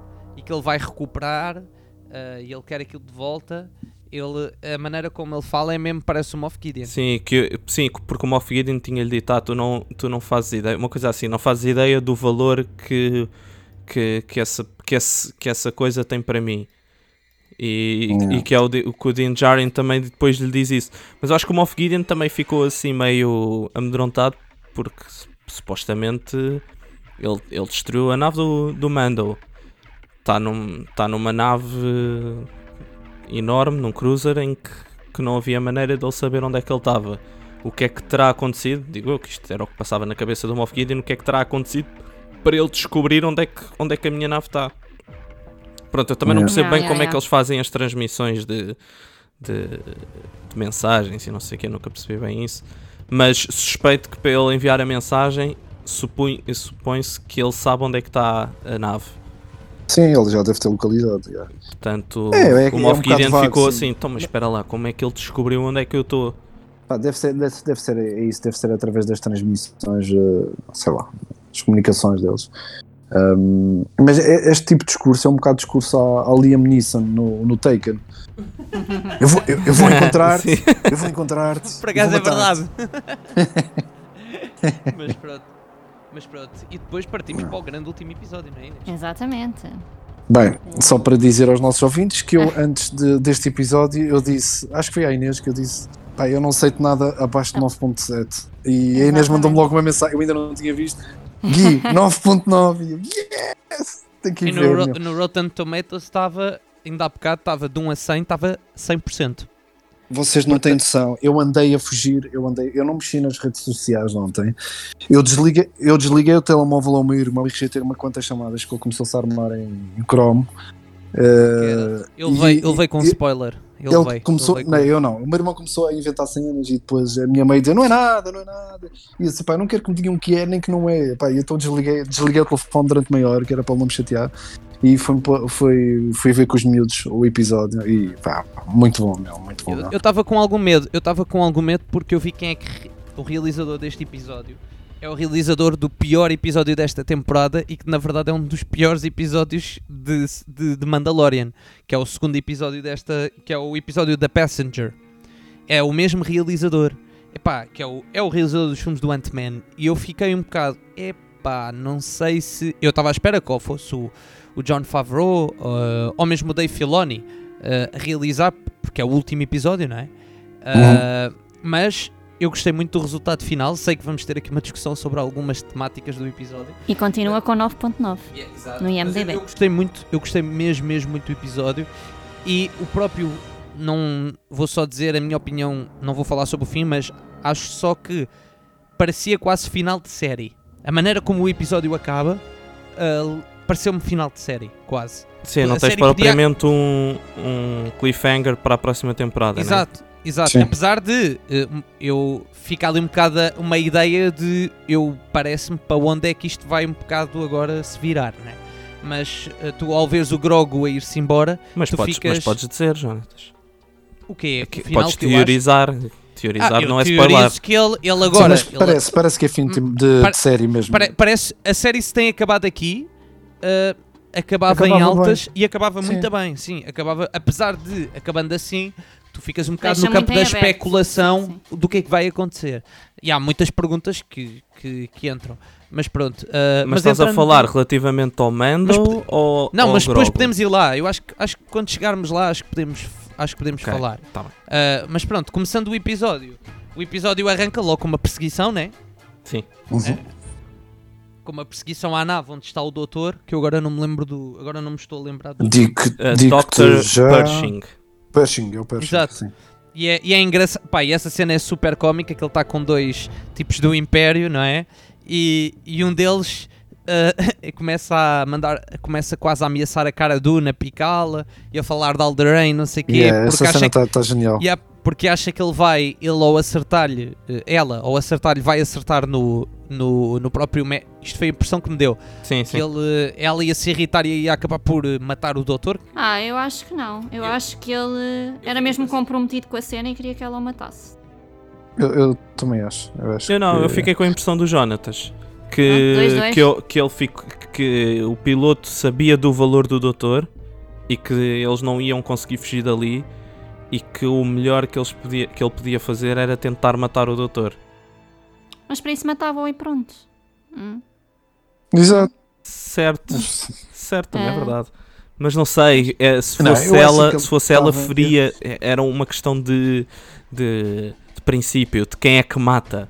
e que ele vai recuperar eh, e ele quer aquilo de volta. Ele, a maneira como ele fala é mesmo parece o Moff Gideon. Sim, que, sim, porque o Moff Gideon tinha-lhe dito, ah, tu não, tu não fazes ideia, uma coisa assim, não fazes ideia do valor que, que, que, essa, que, esse, que essa coisa tem para mim. E, e que é o, que o Din Djarin também depois lhe diz isso. Mas eu acho que o Moff Gideon também ficou assim meio amedrontado porque supostamente ele, ele destruiu a nave do, do Mando. Está num, tá numa nave enorme, num cruiser, em que, que não havia maneira de ele saber onde é que ele estava. O que é que terá acontecido? Digo eu que isto era o que passava na cabeça do Moff Gideon. O que é que terá acontecido para ele descobrir onde é que, onde é que a minha nave está? Pronto, eu também não percebo bem yeah, como é que eles fazem as transmissões de, de, de mensagens e não sei o que, eu nunca percebi bem isso. Mas suspeito que para ele enviar a mensagem, supõe- supõe-se que ele sabe onde é que está a nave. Sim, ele já deve ter localizado. já. Portanto, É, é que o é um Moff bocado Gideon vago, ficou sim. assim, então, mas espera lá, como é que ele descobriu onde é que eu estou? Deve, ser, deve, deve ser é isso, deve ser através das transmissões, eh, sei lá, as comunicações deles. Um, mas é- este tipo de discurso é um bocado discurso à, à Liam Neeson no, no Taken. Eu vou, eu, eu vou (laughs) encontrar-te, eu vou encontrar-te. Por acaso é verdade. (laughs) Mas pronto. Mas pronto. E depois partimos para o grande último episódio, não é Inês? Exatamente. Bem, só para dizer aos nossos ouvintes que eu, antes de- deste episódio, eu disse, acho que foi à Inês que eu disse, pá, eu não aceito nada abaixo de 9.7. E a Inês Exatamente. mandou-me logo uma mensagem, eu ainda não tinha visto. Gui, (laughs) 9.9. E eu, yes! Tem que E ir no, ver, Ro- meu. no Rotten Tomatoes estava, ainda há bocado, estava de 1 a 100, estava 100%. Vocês não têm noção. Eu andei a fugir, eu andei, eu não mexi nas redes sociais ontem. Eu desliguei, eu desliguei o telemóvel ao meu irmão e rejeitei uma quantas chamadas que ele começou-se a armar em, em Chrome. Eh, Ele e- veio, ele veio com um e- spoiler. Ele, Ele, veio. começou, ele veio não, com- eu não. O meu irmão começou a inventar cenas e depois a minha mãe dizia: Não é nada, não é nada. E eu disse: Pá, não quero que me digam que é nem que não é. Pá, e então desliguei, desliguei o telefone durante meia hora, que era para ele não me chatear. E fui, fui, fui ver com os miúdos o episódio. E pá, muito bom, meu, muito bom. Eu- meu. Eu estava com algum medo, eu estava com algum medo porque eu vi quem é que o realizador deste episódio é o realizador do pior episódio desta temporada e que na verdade é um dos piores episódios de, de, de Mandalorian, que é o segundo episódio desta, que é o episódio da Passenger. É o mesmo realizador, epá, que é o, é o realizador dos filmes do Ant-Man e eu fiquei um bocado, epá, não sei se eu estava à espera que ou fosse o, o John Favreau uh, ou mesmo o Dave Filoni uh, a realizar, porque é o último episódio, não é? Uh, Mas eu gostei muito do resultado final. Sei que vamos ter aqui uma discussão sobre algumas temáticas do episódio. E continua com 9.9 no Mas IMDb. Eu gostei muito, eu gostei mesmo, mesmo muito do episódio. E o próprio, não vou só dizer a minha opinião, não vou falar sobre o fim, mas acho só que parecia quase final de série. A maneira como o episódio acaba, uh, pareceu-me final de série, quase. Sim, não A tens série podia- propriamente um, um cliffhanger para a próxima temporada, né? Exato, exato. Sim. Apesar de eh, eu ficar ali um bocado uma ideia de eu parece-me para onde é que isto vai um bocado agora se virar, né? Mas eh, tu ao veres o Grogo a ir-se embora, Mas, Tu podes, ficas- mas podes dizer, Jonatas. o quê? Que- O final podes que eu acho- teorizar. Teorizar Ah, não é spoiler. que ele, ele Sim, agora... mas ele- parece, parece que é fim de, de Pare- série mesmo. pare- parece a série se tem acabado aqui, eh, acabava, em Acabava altas e acabava Sim. muito bem, sim. Acabava, apesar de acabando assim, tu ficas um bocado Deixa no campo em da aberto, especulação sim, do que é que vai acontecer. E há muitas perguntas que, que, que entram. Mas pronto. eh, Mas, estás a entrando- falar relativamente ao Mando Mas ou Não, ao mas depois Grogu? podemos ir lá. Eu acho que, acho que quando chegarmos lá, acho que podemos, acho que podemos Ok, falar. tá bem. Eh, mas pronto, começando o episódio. O episódio arranca logo com uma perseguição, né? Sim. Uhum. Com uma perseguição à nave onde está o doutor, que eu agora não me lembro do. Agora não me estou a lembrar do. Digo, Uh, digo Dr. já. Pershing. Pershing, é o Pershing. Exato. sim. E é, e é engraçado. Pá, e essa cena é super cómica, que ele está com dois tipos do Império, não é? E, e um deles ah, (laughs) começa a mandar, começa quase a ameaçar a cara Duna, a picá-la e a falar de Alderain, não sei o quê, Yeah, porque, essa acha cena que, está tá genial. yeah, porque acha que ele vai, ele ao acertar-lhe, eh, ela ao acertar-lhe, vai acertar no, no, no próprio. Me Isto foi a impressão que me deu. Sim, Que sim. ele, ela ia se irritar e ia acabar por eh, matar o doutor. Ah, eu acho que não. Eu acho que ele era mesmo comprometido com a cena e queria que ela o matasse. Eu, eu também acho. Eu, acho Eu não, que- eu fiquei com a impressão do Jonatas. Que, Ah, dois, dois. que, eu- que ele fico, que o piloto sabia do valor do doutor e que eles não iam conseguir fugir dali e que o melhor que, eles podia, que ele podia fazer era tentar matar o doutor. Mas para isso matava-o e pronto. Hum. Exato. Certo, certo, é É. verdade. Mas não sei, é, se Não, fosse acho ela, se fosse ela faria, é- era uma questão de, de, de princípio, de quem é que mata.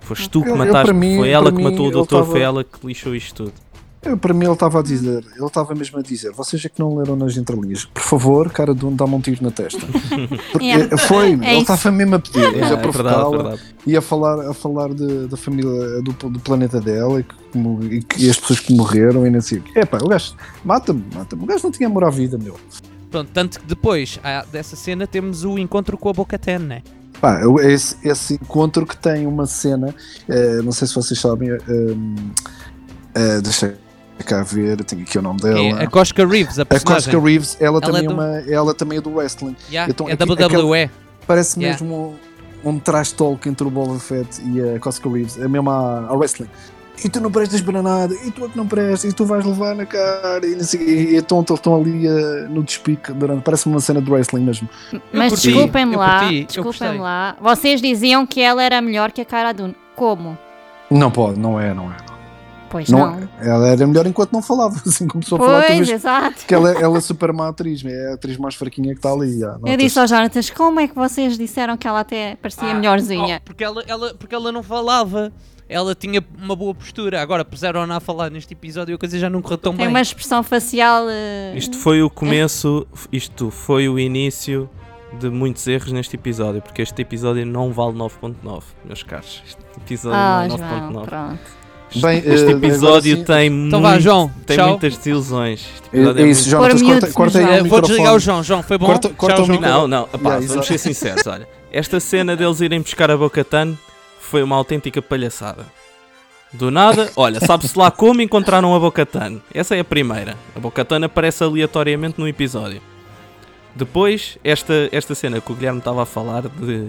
Foste tu que Eu- mataste, mim- foi ela que mim, matou o doutor, estava- foi ela que lixou isto tudo. Eu, para mim ele estava a dizer, ele estava mesmo a dizer, vocês é que não leram nas entrelinhas, por favor, cara de um dá-me um tiro na testa. (laughs) Porque Yeah. Foi, ele isso. estava mesmo a pedir, É, a é verdade, é e a falar, a falar de- da família do, do planeta dela e, que, e, que- e as pessoas que morreram e não sei o quê. Epá, o gajo, mata-me, mata-me. O gajo não tinha amor à vida, meu. Pronto, tanto que depois dessa cena temos o encontro com a Boca Ten, né? Pá, esse, esse encontro que tem uma cena, eh, não sei se vocês sabem, eh, eh, deixa cá ver, tenho aqui o nome Que é dela. a Cosca Reeves, a A personagem. Cosca Reeves, ela, Ela também é é do- uma, ela também é do wrestling. Yeah, Então, é aqui- WWE. Parece Yeah. mesmo um, um trash talk entre o Boba Fett e a Cosca Reeves, é mesmo a, a wrestling. E tu não prestas para nada, e tu é que não prestas, e tu vais levar na cara, e, sei, e então estão ali eh, no despique, durante, parece uma cena de wrestling mesmo. Mas desculpem-me lá, desculpem-me lá. Vocês diziam que ela era melhor que a Cara Dune. Como? Não pode, não é, não é. Pois Não, não. Ela era melhor enquanto não falava, (laughs) assim começou a falar, Pois, exato. que ela, ela é super má atriz, é a atriz mais fraquinha que está ali. já, Eu disse ao Jonatas, como é que vocês disseram que ela até parecia Ah, melhorzinha? oh, porque, ela, ela, porque ela não falava. Ela tinha uma boa postura. Agora puseram-na a falar neste episódio e a coisa já não correu tão Tem bem. uma expressão facial. eh, Isto foi o começo, isto foi o início de muitos erros neste episódio, porque este episódio não vale 9.9, meus caros. Este episódio Ah, não é João, 9.9. pronto. Bem, Este eh, episódio tem, Então vá, muito- João. tem tchau. muitas desilusões. Este É, é é isso, muito- Jonatas, Por corta, corta aí João. Eh, vou desligar o João. João, foi bom? Corta- corta Tchau, o João. Não, não, opá, Yeah, vamos ser sinceros, olha. Esta cena deles irem buscar a Bocatan foi uma autêntica palhaçada. Do nada, olha, sabe-se lá como encontraram a Bocatan. Essa é a primeira. A Bocatan aparece aleatoriamente no episódio. Depois, esta, esta cena que o Guilherme estava a falar de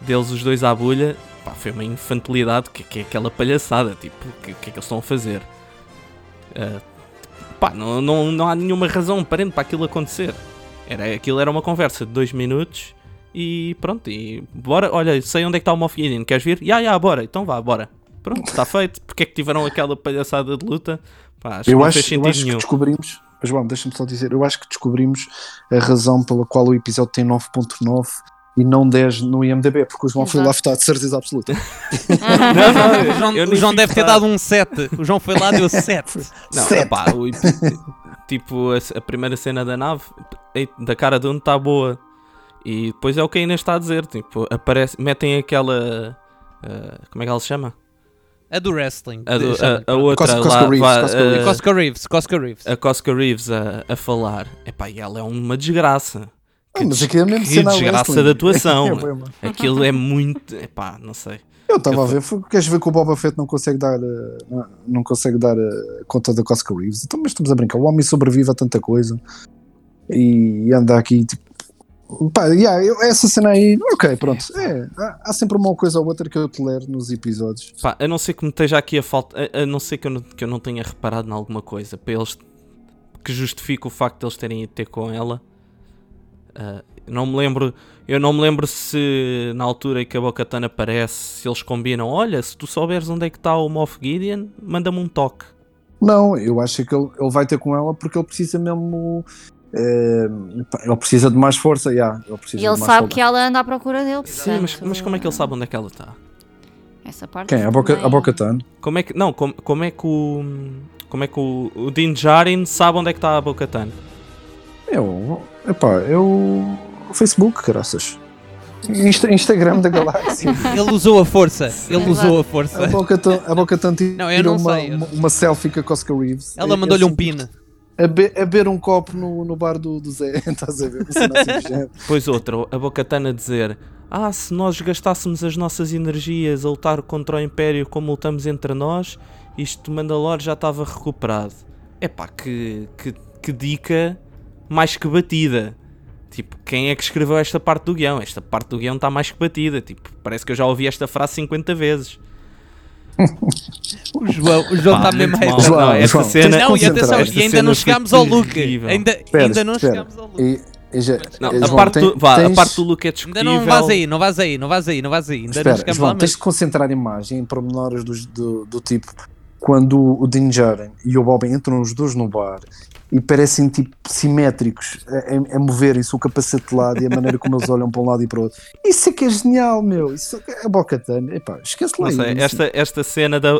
deles os dois à bolha, pá, foi uma infantilidade, que, que é aquela palhaçada, tipo, o que, que é que eles estão a fazer? Ah, pá, não, não, não há nenhuma razão aparente para aquilo acontecer. Era, aquilo era uma conversa de dois minutos e pronto, e bora, olha, sei onde é que está o Moff Gideon, queres vir? Ya, ya, bora, então vá, bora. Pronto, está feito. Porque é que tiveram aquela palhaçada de luta? Pá, acho Eu acho, eu acho que nenhum. descobrimos, mas João, deixa-me só dizer, eu acho que descobrimos a razão pela qual o episódio tem 9.9 e não 10 no IMDB, porque o João foi lá Exato. votar de certeza absoluta. (laughs) Não, não, O João, eu o João deve ter dado um 7. O João foi lá e deu 7. (laughs) Não, Sete. pá, o, tipo, a, a primeira cena da nave, da cara de onde está boa. E depois é o que a Inês está a dizer, tipo, aparece, metem aquela... ah, como é que ela se chama? A do wrestling. A, do- a, a outra Cosca- Cosca lá, Reeves, vá, Cosca ah, Reeves. Cosca Reeves. Cosca Reeves. a Cosca Reeves a, a falar. Epá, e ela é uma desgraça. Ah, mas aqui é mesmo que desgraça wrestling. de (laughs) atuação. É, mano. Aquilo é muito. Epá, não sei. Eu estava a ver, foi- queres ver que o Boba Fett não consegue dar, eh, não, não consegue dar eh, conta da Cosca Reeves? Então, mas estamos a brincar, o homem sobrevive a tanta coisa e anda aqui tipo. Pá, yeah, eu- essa cena aí, ok, pronto. É, há, há sempre uma coisa ou outra que eu tolero nos episódios. Pá, a não ser que me esteja aqui a falta. A, a não ser que eu não, que eu não tenha reparado em alguma coisa para eles que justifique o facto de eles terem ido ter com ela. Ah, não me lembro. Eu não me lembro se na altura em que a Bocatana aparece, se eles combinam. Olha, se tu souberes onde é que está o Moff Gideon, manda-me um toque. Não, eu acho que ele, ele vai ter com ela porque ele precisa mesmo. pá, ele precisa de mais força, yeah, ele precisa E ele de mais sabe que ela anda à procura dele. Sim, mas, portanto, mas como é que ele sabe onde é que ela está? Essa parte Quem? A Boca, também- a Boca Tan? Como é que. Não, como, como é que o. Como é que o, o Din Djarin sabe onde é que está a Bocatan? Eu. Epá, eu. Facebook, graças. Insta- Instagram da Galáxia. (laughs) Ele usou a força. Ele Exato. usou a A força. Boca a Boca Tan Não, eu tirou não uma, uma, uma selfie com a Cosca Reeves. Ela É- mandou-lhe é um pin. A, be- a beber um copo no, no bar do, do Zé, (laughs) estás a ver? Assim. Depois outra, a Bocatana a dizer: Ah, se nós gastássemos as nossas energias a lutar contra o Império como lutamos entre nós, isto de Mandalore já estava recuperado. Epá, que, que, que dica mais que batida. Tipo, quem é que escreveu esta parte do guião? Esta parte do guião está mais que batida. Tipo, parece que eu já ouvi esta frase 50 vezes. O João o João está mesmo mal. João, Não, esta João, cena. Não, e atenção, e ainda cena não chegámos ao Luke. Ainda, Espera, ainda não chegámos ao Luke. E, e já, Não, eh, a, João, parte tem- do, vá, tens- a parte do look é Ainda discutível. não vais aí, não vais aí, não vais aí, não vais aí. Ainda não Espera, chegamos João, tens de concentrar a imagem em pormenores dos- do, do tipo quando o Din Djarin e o Bob entram os dois no bar e parecem tipo simétricos a, a- moverem-se o capacete de lado e a maneira como eles olham para um lado e para o outro. Isso é que é genial, meu. Isso é, é Bocatana. Epá, esquece lá Não sei, esta, esta cena da.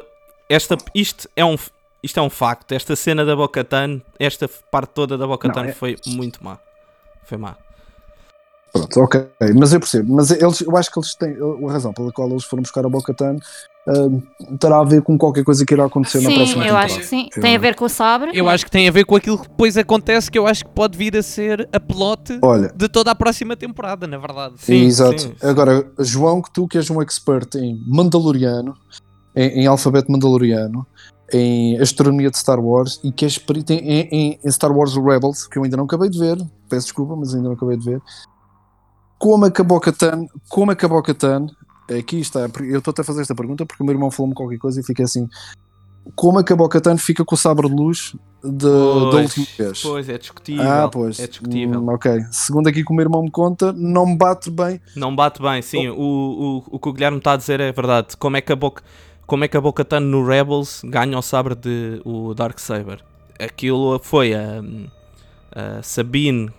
Esta, isto, é um, isto é um facto. Esta cena da Bocatan, esta parte toda da Bocatan é- foi muito má. Foi má. Pronto, ok, mas eu percebo. Mas eles, eu acho que eles têm a razão pela qual eles foram buscar a Bocatan terá a ver com qualquer coisa que irá acontecer na Sim, próxima eu temporada. acho que sim. Eu Tem a ver com o sabre. Eu acho que tem a ver com aquilo que depois acontece, que eu acho que pode vir a ser a plot Olha, de toda a próxima temporada, na verdade. Sim, exato. sim. Agora, João, que tu que és um expert em Mandaloriano, em, em alfabeto Mandaloriano, em astronomia de Star Wars e que é espírito em, em, em Star Wars Rebels, que eu ainda não acabei de ver, peço desculpa, mas ainda não acabei de ver. Como é que a Bo-Katan, como é que a Bo-Katan, aqui está, eu estou a fazer esta pergunta porque o meu irmão falou-me qualquer coisa e fiquei assim, como é que a Bo-Katan fica com o sabre de luz de, da Pois, última vez? Pois, é discutível. Ah, pois. É discutível. Hum, ok. Segundo aqui que o meu irmão me conta, não me bate bem. Não bate bem, sim. O, o, o que o Guilherme está a dizer é verdade. Como é que a Boca, como é que a Bo-Katan no Rebels ganha o sabre de o Darksaber? Aquilo foi a, a Sabine.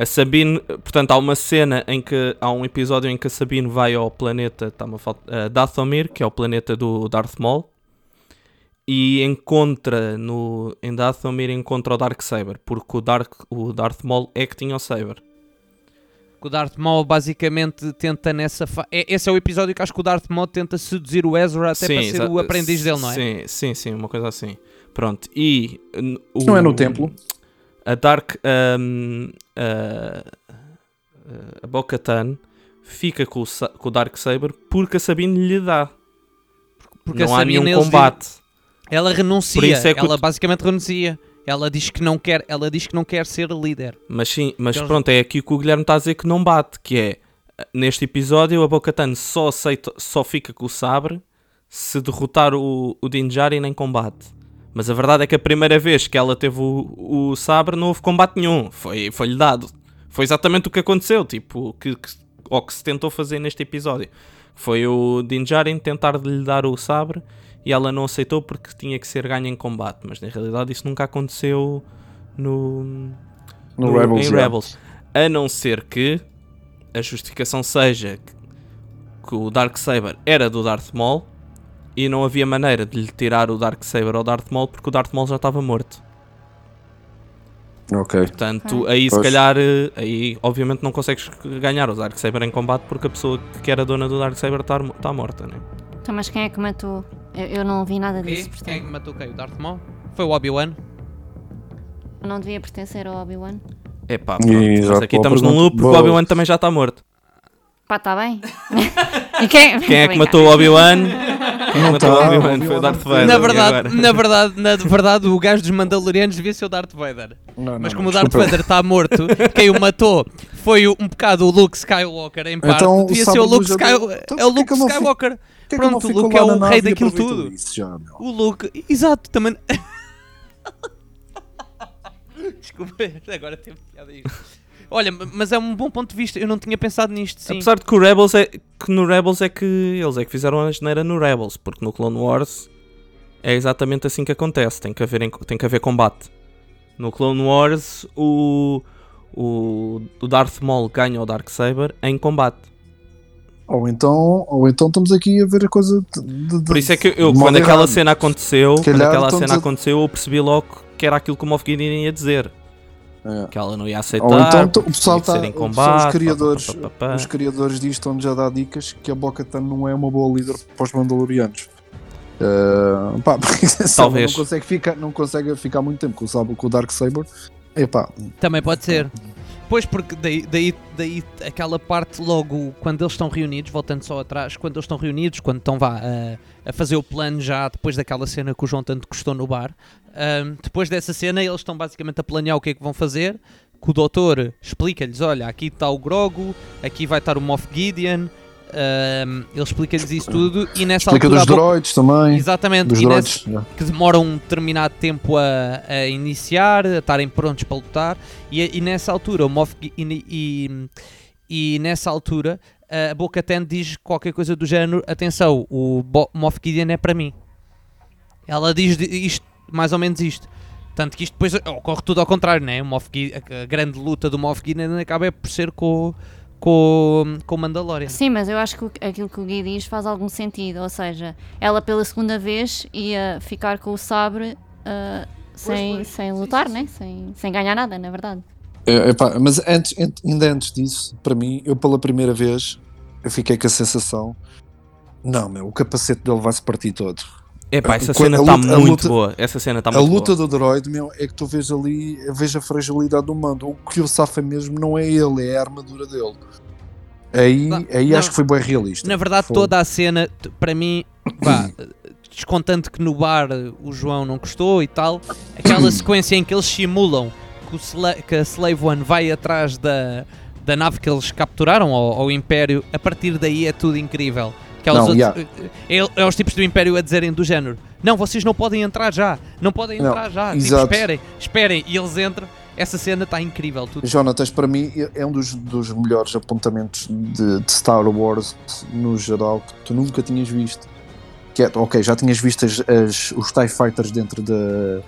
A Sabine, portanto, há uma cena em que há um episódio em que a Sabine vai ao planeta, está-me a faltar, uh, Dathomir, que é o planeta do Darth Maul, e encontra no em Dathomir encontra o Darksaber, porque o Dark o Darth Maul é que tinha o saber. O Darth Maul basicamente tenta nessa. Fa... É, esse é o episódio que acho que o Darth Maul tenta seduzir o Ezra até para ser o aprendiz dele, não é? Sim, sim, sim, uma coisa assim. Pronto, e. o- Não é no templo? A Dark. Um, a a Bo-Katan fica com o, com o Darksaber porque a Sabine lhe dá. Porque não há Sabine, nenhum combate. Ela renuncia. É ela basicamente renuncia. Ela diz que não quer, ela diz que não quer ser líder. Mas sim, mas Eles- pronto, é aqui que o Guilherme está a dizer que não bate, que é neste episódio a Bo-Katan só aceita, só fica com o sabre se derrotar o, o Din Djarin em combate. Mas a verdade é que a primeira vez que ela teve o, o sabre não houve combate nenhum, foi, foi-lhe dado. Foi exatamente o que aconteceu, tipo, que, que, ou que se tentou fazer neste episódio. Foi o Din Djarin tentar lhe dar o sabre e ela não aceitou porque tinha que ser ganha em combate, mas na realidade isso nunca aconteceu no, No, no- Rebels. em. Rebels. A não ser que a justificação seja que, que o Darksaber era do Darth Maul e não havia maneira de lhe tirar o Darksaber ao Darth Maul porque o Darth Maul já estava morto. Ok. Portanto, aí se Pois. calhar, eh, aí obviamente não consegues ganhar o Darksaber em combate porque a pessoa que era dona do Darksaber está tá morta, né? Então, mas quem é que matou? Eu, eu não ouvi nada disso, Quem é que matou quem? O Darth Maul? Foi o Obi-Wan? Não devia pertencer ao Obi-Wan. Epá, pronto, mas aqui estamos num loop porque o. Obi-Wan também já está morto. Pá, está bem. (laughs) e quem, Quem é que matou o Obi-Wan? (laughs) Quem Não matou o Obi-Wan foi o Darth Vader. na verdade, na verdade, na verdade, o gajo dos Mandalorianos devia ser o Darth Vader. Não, Mas não, como não, o Darth desculpa. Vader está morto, quem o matou foi um bocado o Luke Skywalker em parte. Então, devia ser o Luke, é Skywalker. Então, é o Luke que Skywalker. Porquê que Pronto, o Luke é o rei daquilo tudo. Isso já. O Luke, exato, também. (laughs) Desculpa, agora teve piada isto. Olha, mas é um bom ponto de vista. Eu não tinha pensado nisto, sim. Apesar de que o Rebels é que no Rebels é que eles é que fizeram a geneira no Rebels, porque no Clone Wars é exatamente assim que acontece, tem que haver, em- tem que haver combate. No Clone Wars o, o, o Darth Maul ganha o Darksaber em combate. Ou então, ou então estamos aqui a ver a coisa de, de- Por isso é que eu, quando aquela errado. cena aconteceu, Se quando calhar aquela cena a- aconteceu, eu percebi logo que era aquilo que o Moff Gideon ia dizer. É. Que ela não ia aceitar. Ou então o pessoal em Os combate, criadores, pá, pá, pá, pá. os criadores disto estão já a dar dicas que a Boca não é uma boa líder para os Mandalorianos. Uh, pá, (laughs) Talvez. Não consegue, ficar, não consegue ficar muito tempo com com o Dark Saber. Epá, Também pode ser. Pois, porque daí, daí, daí aquela parte logo, quando eles estão reunidos, voltando só atrás, quando eles estão reunidos, quando estão vá, a, a fazer o plano já depois daquela cena que o João tanto gostou no bar, ahm, depois dessa cena eles estão basicamente a planear o que é que vão fazer, que o doutor explica-lhes, olha, aqui está o Grogu, aqui vai estar o Moff Gideon, ahm, ele explica-lhes isso tudo e nessa explica altura... dos Bo- droids também. Exatamente, Dos droids. yeah. que demoram um determinado tempo a, a iniciar, a estarem prontos para lutar, e, e nessa altura o Moff Gi- e, e, e nessa altura a Boca Ten diz qualquer coisa do género: atenção, o Bo Moff Gideon é para mim. Ela diz isto, mais ou menos isto. Tanto que isto depois ocorre tudo ao contrário, né? O a, a grande luta do Moff Gideon acaba por ser com, com, com o Mandalorian. Sim, mas eu acho que aquilo que o Gui diz faz algum sentido. Ou seja, ela pela segunda vez ia ficar com o sabre ah, sem, sem lutar, né? Sem, sem ganhar nada, na verdade. É, epá, mas antes, ainda antes disso, para mim, eu pela primeira vez eu fiquei com a sensação: não, meu, o capacete dele vai se partir todo. Epá, essa Quando cena a está luta- a muito luta- boa. Essa cena está a muito luta boa. do droid, meu, é que tu vês ali, vês a fragilidade do mando. O que o safa mesmo não é ele, é a armadura dele. Aí, Não, aí não. acho que foi bem realista. Na verdade, Foi. toda a cena, para mim, vá, (clears throat) descontando que no bar o João não gostou e tal. Aquela (clears throat) sequência em que eles simulam que, o Sla- que a Slave One vai atrás da, da nave que eles capturaram ao, ao Império, a partir daí é tudo incrível. Que é, os Não, outros- yeah. é- é os tipos do Império a dizerem do género: Não, vocês não podem entrar já, não podem Não, entrar já, tipo, esperem, esperem. E eles entram. Essa cena está incrível. Tudo. Jonatas, para mim, é um dos, dos melhores apontamentos de, de Star Wars no geral que tu nunca tinhas visto. Que é, ok, já tinhas visto as, as- os TIE Fighters dentro da-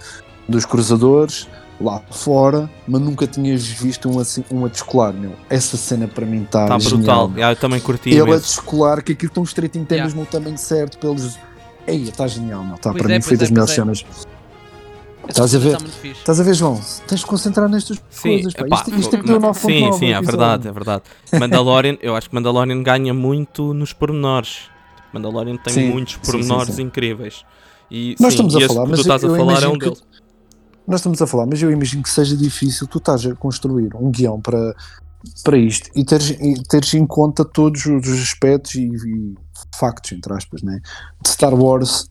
dos cruzadores, lá fora, mas nunca tinhas visto um, assim, um a descolar, meu. Essa cena para mim está Está genial. brutal. Yeah, eu também curti Ele a imenso. descolar, que aquilo tão estreitinho tem Yeah. mesmo o tamanho certo para eles. Ei, está genial, meu. Tá, Pois para é, mim foi pois das é, melhores é. cenas. Estás a cena ver? Estás a ver, João? Tens de concentrar nestas Sim, coisas. Pá. epá, isto, isto é que deu ma- 9.9 sim, sim, é verdade, é verdade. Mandalorian, eu acho que Mandalorian ganha muito nos pormenores. Mandalorian tem Sim, muitos pormenores sim, sim. incríveis. E, Nós sim, estamos a e falar, que mas tu estás a eu falar é um que- deles. Nós estamos a falar, mas eu imagino que seja difícil tu estás a construir um guião para, para isto e teres, e teres em conta todos os aspectos e, e factos, entre aspas, né? de Star Wars.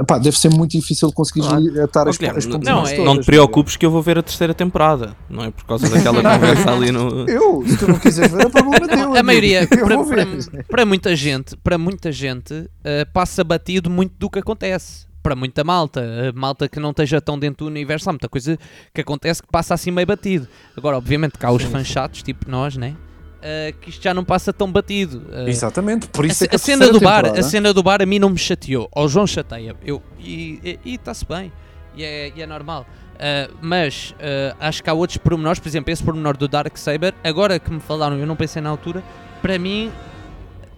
epá, deve ser muito difícil conseguir Claro. atar as, as não, não, é- todas, não te preocupes que eu vou ver a terceira temporada. Não é por causa daquela (laughs) conversa ali no. Eu, se tu não quiseres ver, é problema teu. A amigo. maioria, para, para- para muita gente, para muita gente, eh, passa batido muito do que acontece. Para muita malta, a malta que não esteja tão dentro do universo, há muita coisa que acontece que passa assim meio batido. Agora, obviamente, que há os fãs chatos, tipo nós, né? Eh, que isto já não passa tão batido. Eh, Exatamente, por a, isso é que a cena do bar, a cena do bar a mim não me chateou. Ao João chateia. Eu, e está-se bem. E é, e é normal. Uh, mas uh, acho que há outros pormenores, por exemplo, esse pormenor do Dark Saber, agora que me falaram, eu não pensei na altura, para mim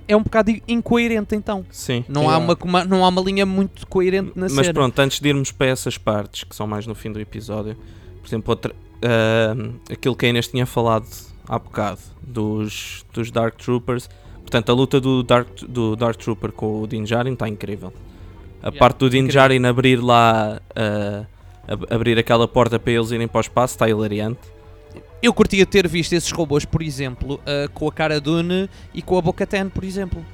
é um bocado incoerente então. Sim. Não, há uma, uma- não há uma linha muito coerente na Mas cena. pronto, antes de irmos para essas partes que são mais no fim do episódio, por exemplo, outra, ah, aquilo que a Inês tinha falado há bocado dos, dos Dark Troopers, portanto, a luta do Dark, do Dark Trooper com o Din Djarin está incrível. A Yeah, parte do Din. Djarin abrir lá, ah, ab- abrir aquela porta para eles irem para o espaço está hilariante. Eu curtia ter visto esses robôs, por exemplo, uh, com a cara Dune e com a Boca Ten, por exemplo.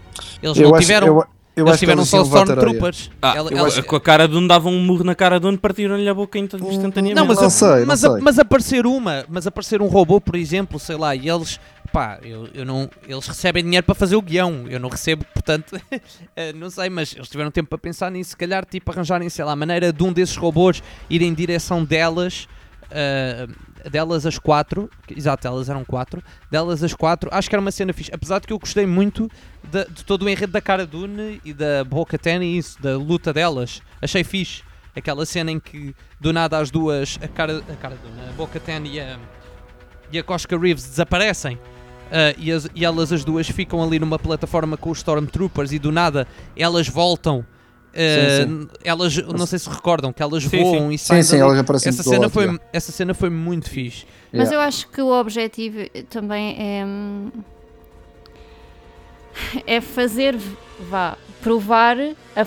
Eles Eu não acho- tiveram, eu- eu eles acho que tiveram eles só. Stormtroopers. Ah, Ela- ela- acho- Com a cara de um davam um murro na cara de um partiram-lhe a boca insta- instantaneamente. Não, mas, Não a- sei, não mas, sei. A, mas aparecer uma, mas aparecer um robô, por exemplo, sei lá, e eles, pá, eu, eu não, eles recebem dinheiro para fazer o guião, eu não recebo, portanto, (laughs) eh, não sei, mas eles tiveram tempo para pensar nisso, se calhar, tipo, arranjarem, sei lá, a maneira de um desses robôs ir em direção delas, eh, delas as quatro, exato, elas eram quatro, delas as quatro, acho que era uma cena fixe, apesar de que eu gostei muito de, de todo o enredo da Cara Dune e da Boca Ten e isso, da luta delas, achei fixe. Aquela cena em que do nada as duas, a cara, a cara Dune, a Boca Ten e a, e a Cosca Reeves desaparecem. ah, e, as- e elas as duas ficam ali numa plataforma com os Stormtroopers e do nada elas voltam. Ah, Sim, Elas, não sei se recordam, que elas Sim, voam e Sim, saem sim, dali. elas aparecem essa cena, lado, foi, essa cena foi muito fixe. Mas Yeah. eu acho que o objetivo eh, também é. hum, É fazer, vá, provar a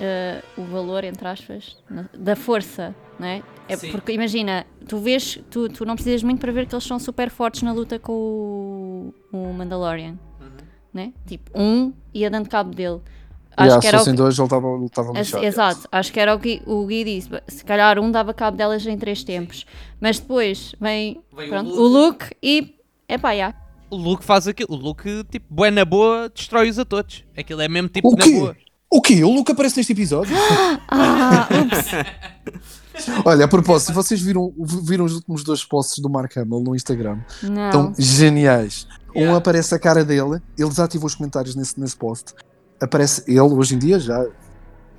eh, o valor, entre aspas, da força, não é? É Sim. porque imagina, tu vês, tu, tu não precisas muito para ver que eles são super fortes na luta com o, o Mandalorian, né? Tipo, um ia dando cabo dele. Acho Yeah, que se era o fossem que- dois, ele estava ele estava As- lixado. Exato, acho que era o que o Gui disse. Se calhar um dava cabo delas em três tempos, mas depois vem, Vem o pronto, Luke. o Luke e. Epá, já. O Luke faz aquilo. O Luke, tipo, bué na boa, destrói-os a todos. Aquilo é mesmo tipo O na quê? boa. O quê? O Luke aparece neste episódio? (laughs) Ah, ups. (laughs) Olha, a propósito, vocês viram, viram os últimos dois posts do Mark Hamill no Instagram? Não. Estão geniais. Um Yeah. aparece a cara dele, ele desativou os comentários nesse, nesse post. Aparece ele, hoje em dia, já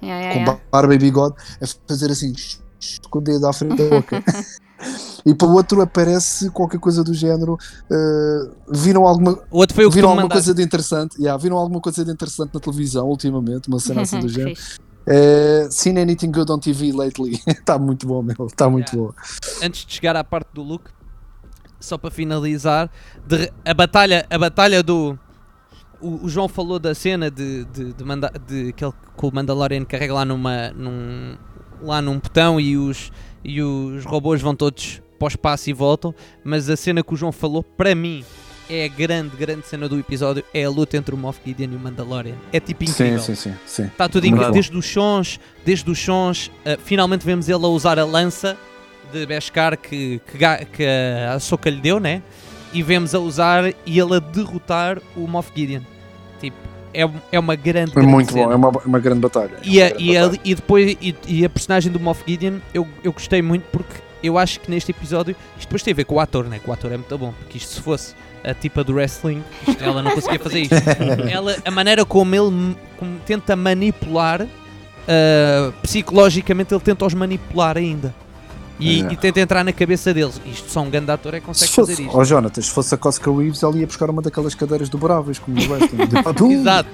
Yeah, yeah, com yeah. barba e bigode, a fazer assim, com o dedo à frente da boca. (laughs) e para o outro aparece qualquer coisa do género. eh, viram alguma, O outro foi o viram alguma coisa de interessante? Yeah, viram alguma coisa de interessante na televisão ultimamente? Uma cena assim do (laughs) género. Eh, seen anything good on TV lately? Está (laughs) muito bom, meu. Está muito Yeah. bom. antes de chegar à parte do Luke, só para finalizar, de- a batalha, a batalha do o, o João falou da cena de, de, de, manda, de que, ele, que o Mandalorian carrega lá numa num, lá num botão e os e os robôs vão todos para o espaço e voltam, mas a cena que o João falou para mim é a grande, grande cena do episódio, é a luta entre o Moff Gideon e o Mandalorian. É tipo Sim, incrível. sim, sim, sim. Está tudo incrível. Desde os sons, desde os sons, uh, finalmente vemos ele a usar a lança de Beskar que, que, que a Soca lhe deu, né? E vemos a usar e ele a derrotar o Moff Gideon. É, é uma grande, grande muito cena. bom, é uma, uma grande batalha. E, É a, e, a- batalha. e depois e, e a personagem do Moff Gideon eu, eu gostei muito porque eu acho que neste episódio isto depois tem a ver com o ator, né? Que o ator é muito bom, porque isto se fosse a tipa do wrestling, isto- ela não conseguia fazer isto. (laughs) ela, a maneira como ele como tenta manipular ah, psicologicamente ele tenta os manipular ainda. E, É. e tenta entrar na cabeça deles. Isto só um grande ator é que consegue Se fosse, fazer isto. oh Jonathan, se fosse a Cosca Reeves, ela ia buscar uma daquelas cadeiras dobráveis, como. (laughs) De papum. Exato,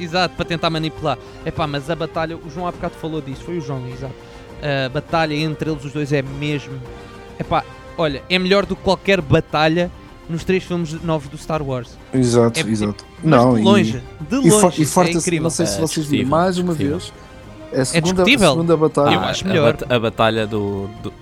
exato, para tentar manipular. Epá, mas a batalha, o João há bocado falou disso, foi o João, exato. A batalha entre eles os dois é mesmo. Epá, olha, é melhor do que qualquer batalha nos três filmes novos do Star Wars. Exato, É- exato. Mas não, de e- longe, de E, for, longe, e forte é incrível. não sei se É vocês viram, mais uma vez, é a segunda, discutível? a segunda batalha. Eu Ah, acho a melhor. bat- A, batalha do, do-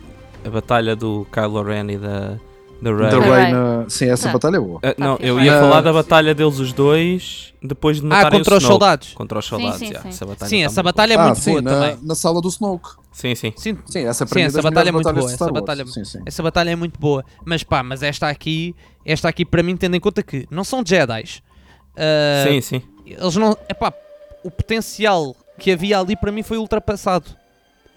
A batalha do Kylo Ren e da, da Rey. da Rey. Na- Sim, essa Ah. batalha é boa. Ah, não, fixe. eu ia Ah. falar da batalha deles os dois depois de Ah, matarem contra o os soldados. Contra os soldados, sim, yeah, sim. Essa batalha Sim, tá essa muito batalha é ah, muito sim, boa na, também. na sala do Snoke. boa. Sim, sim. Sim, Sim, essa, Sim, essa batalha é muito boa, essa batalha- Sim, sim. essa batalha é muito boa. Mas pá, mas esta aqui, esta aqui para mim, tendo em conta que não são Jedi's. ah, Sim, sim. eles não. Epá, o potencial que havia ali para mim foi ultrapassado.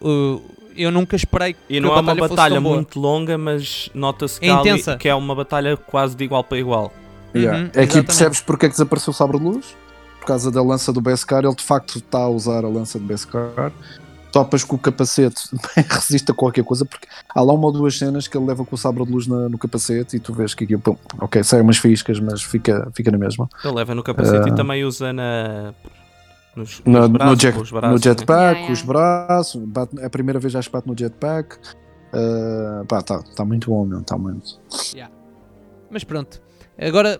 Uh, eu nunca esperei que E a não é uma batalha batalha muito longa, mas nota-se que, É intensa. que é uma batalha quase de igual para igual. Yeah. Uhum, Aqui exatamente. percebes porque é que desapareceu o sabre de luz? Por causa da lança do Beskar, ele de facto está a usar a lança do Beskar. Topas com o capacete, (laughs) resiste a qualquer coisa, porque há lá uma ou duas cenas que ele leva com o sabre de luz na- no capacete e tu vês que aqui, pum, ok, saem umas fiscas, mas fica, fica na mesma. Ele leva no capacete Ah. e também usa na. Nos, No, nos no, braços, jet- com os no braços, sim. jetpack, Yeah, yeah. os braços, bate- é a primeira vez já que bate no jetpack. Uh, pá, tá, tá muito bom, meu, tá muito. Mas pronto. Agora,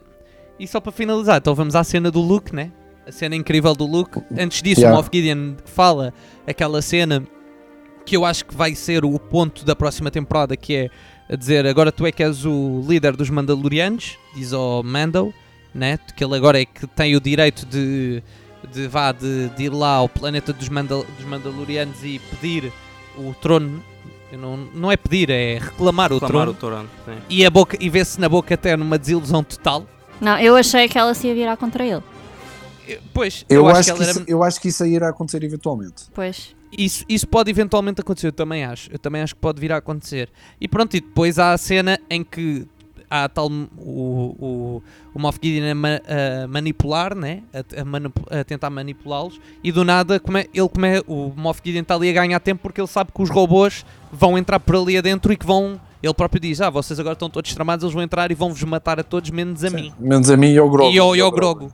e só para finalizar, então vamos à cena do Luke, né? A cena incrível do Luke. Antes disso, Yeah. o Moff Gideon fala aquela cena que eu acho que vai ser o ponto da próxima temporada, que é a dizer agora tu é que és o líder dos Mandalorianos, diz ao Mando, né? Que ele agora é que tem o direito de, de, vá, de, de ir lá ao planeta dos, Mandal dos Mandalorianos e pedir o trono. Eu Não, não é pedir, é reclamar, o Reclamar trono. o trono. sim. E, a boca, e vê-se na boca até numa desilusão total. Não, eu achei que ela se ia virar contra ele. Pois, Eu, acho, que, que ela isso, era- eu acho que isso aí irá acontecer eventualmente. Pois. isso, isso pode eventualmente acontecer, eu também acho. Eu também acho que pode vir a acontecer. E pronto, e depois há a cena em que há tal o, o, o Moff Gideon a, ma- a manipular, né? a, a manipu- a tentar manipulá-los, e do nada come, ele come, o Moff Gideon está ali a ganhar tempo porque ele sabe que os robôs vão entrar por ali adentro e que vão. Ele próprio diz: Ah, vocês agora estão todos tramados, eles vão entrar e vão-vos matar a todos, menos a mim. Menos a mim e ao Grogu. E ao, e ao Grogu.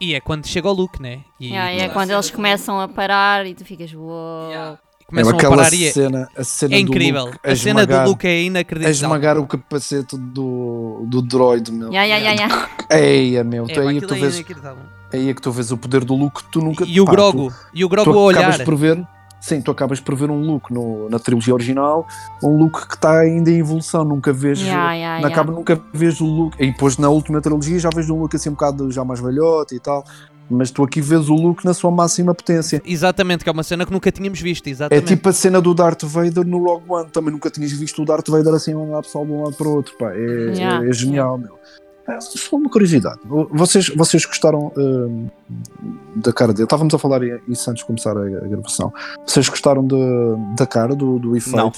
E é quando chega o Luke, né? E, Yeah, e é quando eles começam a parar e tu ficas, uou. Yeah. É começam a aquela parar e é, cena, a cena é do incrível. Luke a cena esmagar, do Luke é a inacreditável. esmagar o capacete do, do droid, meu. Ya, ya, ya, ya. Eia, meu, É, tu aí, é tu é vês, aí é que tu vês o poder do Luke que tu nunca E o pá, Grogu, e o Tu, Grogu tu a olhar. acabas por ver, sim, tu acabas por ver um Luke no, na trilogia original, um Luke que está ainda em evolução, nunca vês. Ya, ya, na cabo nunca vês o Luke, e depois na última trilogia já vês um Luke assim um bocado já mais velhote e tal, mas tu aqui vês o Luke na sua máxima potência. Exatamente, que é uma cena que nunca tínhamos visto, É exatamente. tipo a cena do Darth Vader no Rogue One, também nunca tinhas visto o Darth Vader assim a andar pessoal de um lado para o outro, pá, é, Yeah, é- é genial, meu. É só uma curiosidade, vocês, vocês gostaram hum, da cara dele? Estávamos a falar isso antes de começar a, a gravação. Vocês gostaram de- da cara do, do efeito? Não.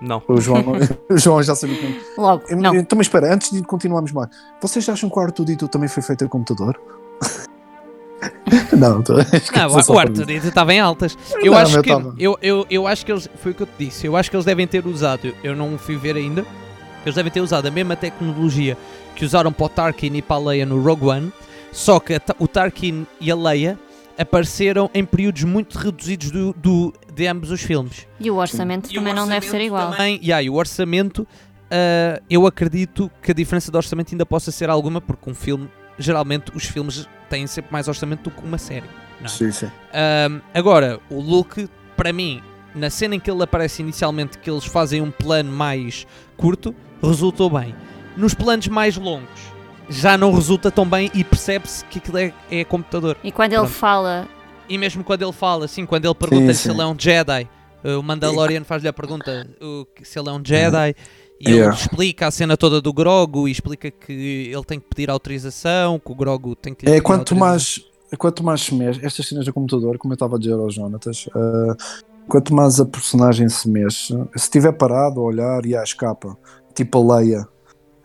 Não. O João, (laughs) o João já sabia que Logo, não. Então, mas espera, antes de continuarmos mais, vocês acham que o R2D2 também foi feito a computador? (laughs) não, tô... (laughs) Não, o Arthur estava em altas. Eu Não, acho que tava. eu, eu, eu acho que eles foi o que eu te disse. Eu acho que eles devem ter usado. Eu não fui ver ainda. Eles devem ter usado a mesma tecnologia que usaram para o Tarkin e para a Leia no Rogue One. Só que o Tarkin e a Leia apareceram em períodos muito reduzidos do, do- de ambos os filmes. E o orçamento E o também não deve ser orçamento igual. Também, yeah, e o orçamento, ah, eu acredito que a diferença de orçamento ainda possa ser alguma, porque um filme, geralmente, os filmes têm sempre mais orçamento do que uma série. Não é? Sim, sim. Ahm, agora, o Luke, para mim, na cena em que ele aparece inicialmente, que eles fazem um plano mais curto, resultou bem. Nos planos mais longos, já não resulta tão bem e percebe-se que aquilo é, é computador. E quando ele Pronto. fala, E mesmo quando ele fala, assim, quando ele pergunta se sim. ele é um Jedi, o Mandalorian faz-lhe a pergunta que se ele é um Jedi, e ele Yeah. explica a cena toda do Grogu e explica que ele tem que pedir autorização, que o Grogu tem que É pedir quanto mais, quanto mais se mexe, estas cenas do computador, como eu estava a dizer ao Jonatas, eh, quanto mais a personagem se mexe, se estiver parado a olhar e à escapa, tipo a Leia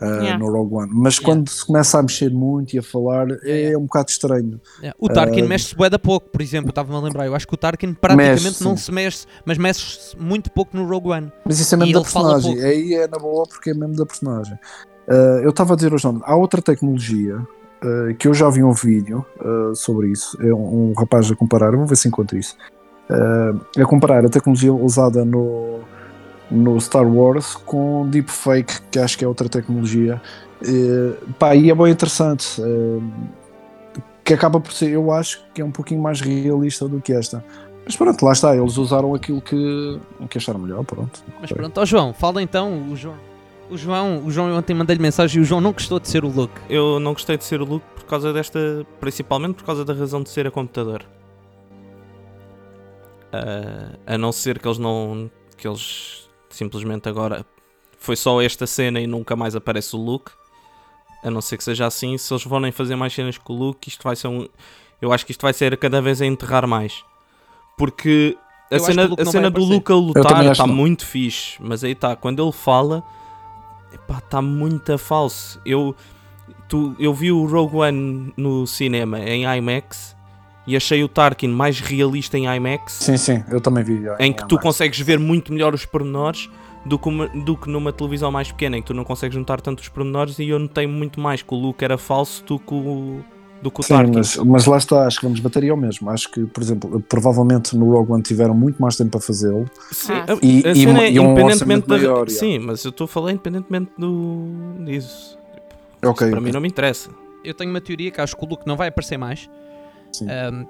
eh, Yeah. no Rogue One, mas quando se começa a mexer muito e a falar, é Yeah. um bocado estranho. É, O Tarkin Uh, mexe-se bué da pouco, por exemplo, eu estava-me a lembrar. Eu acho que o Tarkin praticamente Mexe, não sim. se mexe, mas mexe-se muito pouco no Rogue One. Mas isso é E mesmo da ele fala personagem, aí é na boa porque é mesmo da personagem. Eh, eu estava a dizer ao Jonatas, há outra tecnologia eh, que eu já vi um vídeo eh, sobre isso, é um, um rapaz a comparar, vou ver se encontro isso. eh, a comparar a tecnologia usada no, no Star Wars com Deepfake, que acho que é outra tecnologia. Eh, pá, e é bem interessante. eh, que acaba por ser, eu acho que é um pouquinho mais realista do que esta. Mas pronto, lá está, eles usaram aquilo que, que acharam melhor, pronto. Mas pronto, ó João, fala então, o João. O João, o João eu ontem mandei-lhe mensagem e o João não gostou de ser o Luke. Eu não gostei de ser o Luke por causa desta. Principalmente por causa da razão de ser a computador. Ah, a não ser que eles não. que eles simplesmente agora. Foi só esta cena e nunca mais aparece o Luke. A não ser que seja assim. Se eles forem fazer mais cenas com o Luke, isto vai ser um. Eu acho que isto vai ser a cada vez a enterrar mais. Porque a Eu cena, a cena do. Luke a lutar está muito fixe. Mas aí está, quando ele fala. Está muito a falso. Eu, tu, eu vi o Rogue One no cinema em IMAX e achei o Tarkin mais realista em IMAX, Sim, sim, eu também vi. em que tu consegues ver muito melhor os pormenores do que, uma- do que numa televisão mais pequena, em que tu não consegues juntar tanto os pormenores. E eu notei muito mais que o Luke era falso do que o, do que o Sim, Tarkin. mas, mas lá está, acho que vamos bater aí ao mesmo. Acho que, por exemplo, provavelmente no Rogue One tiveram muito mais tempo para fazê-lo. Sim, Ah, a, E- a e cena é e um independentemente da. maior, sim, mas eu estou a falar independentemente do, disso. Ok. Para mim não me interessa. Eu tenho uma teoria que acho que o Luke não vai aparecer mais. Sim. Ahm,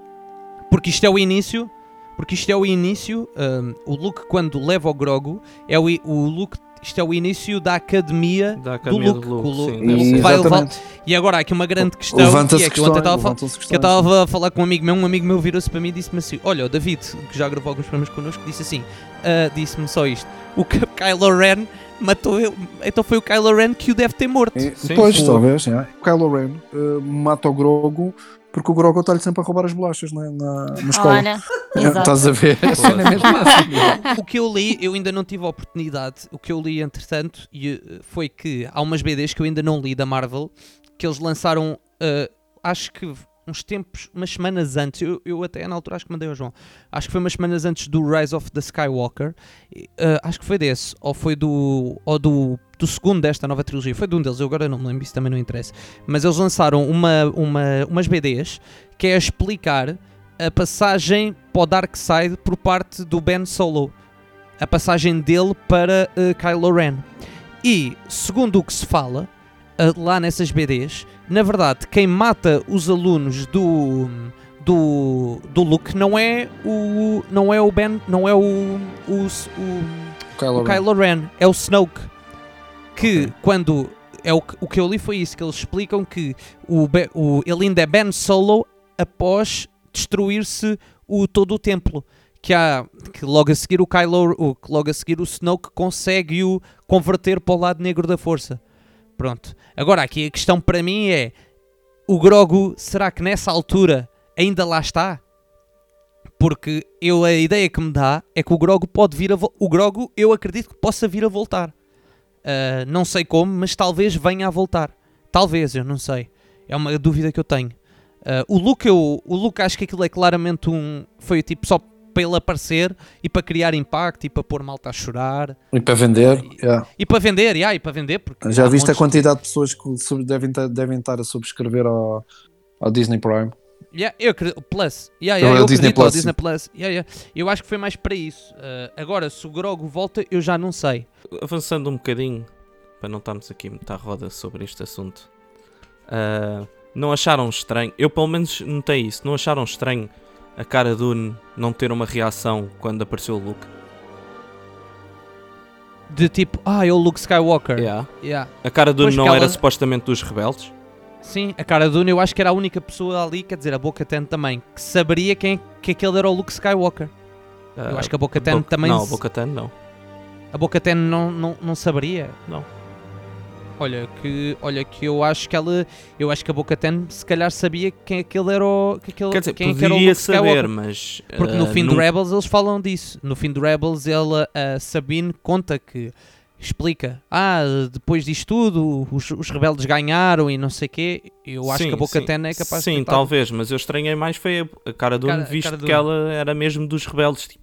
porque isto é o início. Porque isto é o início. ahm, o Luke, quando leva o Grogu, é o, o Luke. Isto é o início da academia. Da academia Luke, do Luke. com o Luke. sim, Luke ser. vai levar-. E agora há aqui uma grande questão. Que Levanta-se é que eu ontem estava a falar. levantam-se Que eu questões. estava a falar com um amigo meu, um amigo meu virou-se para mim e disse-me assim: Olha, o David, que já gravou alguns programas connosco, disse assim: ah, disse-me só isto. O Ky- Kylo Ren matou ele. Então foi o Kylo Ren que o deve ter morto. E- Sim, pois, sim. talvez. é. O Kylo Ren eh, mata o Grogu porque o Grogu está-lhe sempre a roubar as bolachas na, na, na escola. olha, (laughs) É. Estás a ver? É assim. (laughs) O que eu li, eu ainda não tive a oportunidade. O que eu li, entretanto, e, eh, foi que há umas BDs que eu ainda não li da Marvel que eles lançaram, eh, acho que uns tempos, umas semanas antes. Eu, eu até na altura acho que mandei ao João. Acho que foi umas semanas antes do Rise of the Skywalker. eh, acho que foi desse, ou foi do, ou do, do segundo desta nova trilogia. Foi de um deles, eu agora não me lembro, isso também não interessa. Mas eles lançaram uma, uma, umas BDs que é a explicar a passagem para o Dark Side por parte do Ben Solo. A passagem dele para eh, Kylo Ren. E, segundo o que se fala, eh, lá nessas BDs, na verdade, quem mata os alunos do, do, do Luke não é o não é o Ben, não é o, o, o, Kylo o Ren. Kylo Ren, é o Snoke. Que Ok. quando. É o, que- o que eu li foi isso, que eles explicam que o, o, ele ainda é Ben Solo após destruir-se o, todo o templo. Que, há, que logo a seguir o Kylo, o, logo a seguir o Snoke consegue o converter para o lado negro da força. Pronto. Agora aqui a questão para mim é: o Grogu, será que nessa altura ainda lá está? Porque eu a ideia que me dá é que o Grogu pode vir a o Grogu eu acredito que possa vir a voltar. Ah, não sei como, mas talvez venha a voltar. Talvez, eu não sei. É uma dúvida que eu tenho. Ah, o Luke eu, o Luke acho que aquilo é claramente um foi tipo só para ele aparecer e para criar impacto e para pôr malta a chorar E para vender, yeah. e para vender, yeah, e para vender porque já viste a quantidade de pessoas que devem, devem estar a subscrever ao, ao Disney Prime? Yeah, eu acredito. Plus. Yeah, Não, yeah, é o eu Disney Plus, Disney Plus. Yeah, yeah. Eu acho que foi mais para isso. Uh, agora, se o Grogu volta, eu já não sei. Avançando um bocadinho, para não estarmos aqui muito à roda sobre este assunto, ah, não acharam estranho? Eu pelo menos notei isso. Não acharam estranho a cara do não ter uma reação quando apareceu o Luke? De tipo, ah, é o Luke Skywalker. Yeah. Yeah. A cara do Pois não que era ela- supostamente dos rebeldes? Sim, a Cara Dune eu acho que era a única pessoa ali, quer dizer, a Boca Ten também, que saberia quem, que aquele era o Luke Skywalker. Eu acho que a Bo-Katan Bo- também Não, a Bo-Katan não. A Boca Ten não, não, não saberia. Não. Olha que, olha que eu acho que ela, eu acho que a Boca Ten se calhar sabia quem aquele era o, que aquele, Quer dizer, quem é que era o saber, mas. Porque no ah, fim do nunca- Rebels eles falam disso. No fim do Rebels ela, a Sabine conta que explica, ah, depois disto tudo, os, os rebeldes ganharam e não sei quê. Eu acho Sim, que a Boca sim. Ten é capaz Sim, de tentar- talvez, mas eu estranhei mais foi a- a cara do Cara- visto cara que Dune. ela era mesmo dos rebeldes, tipo.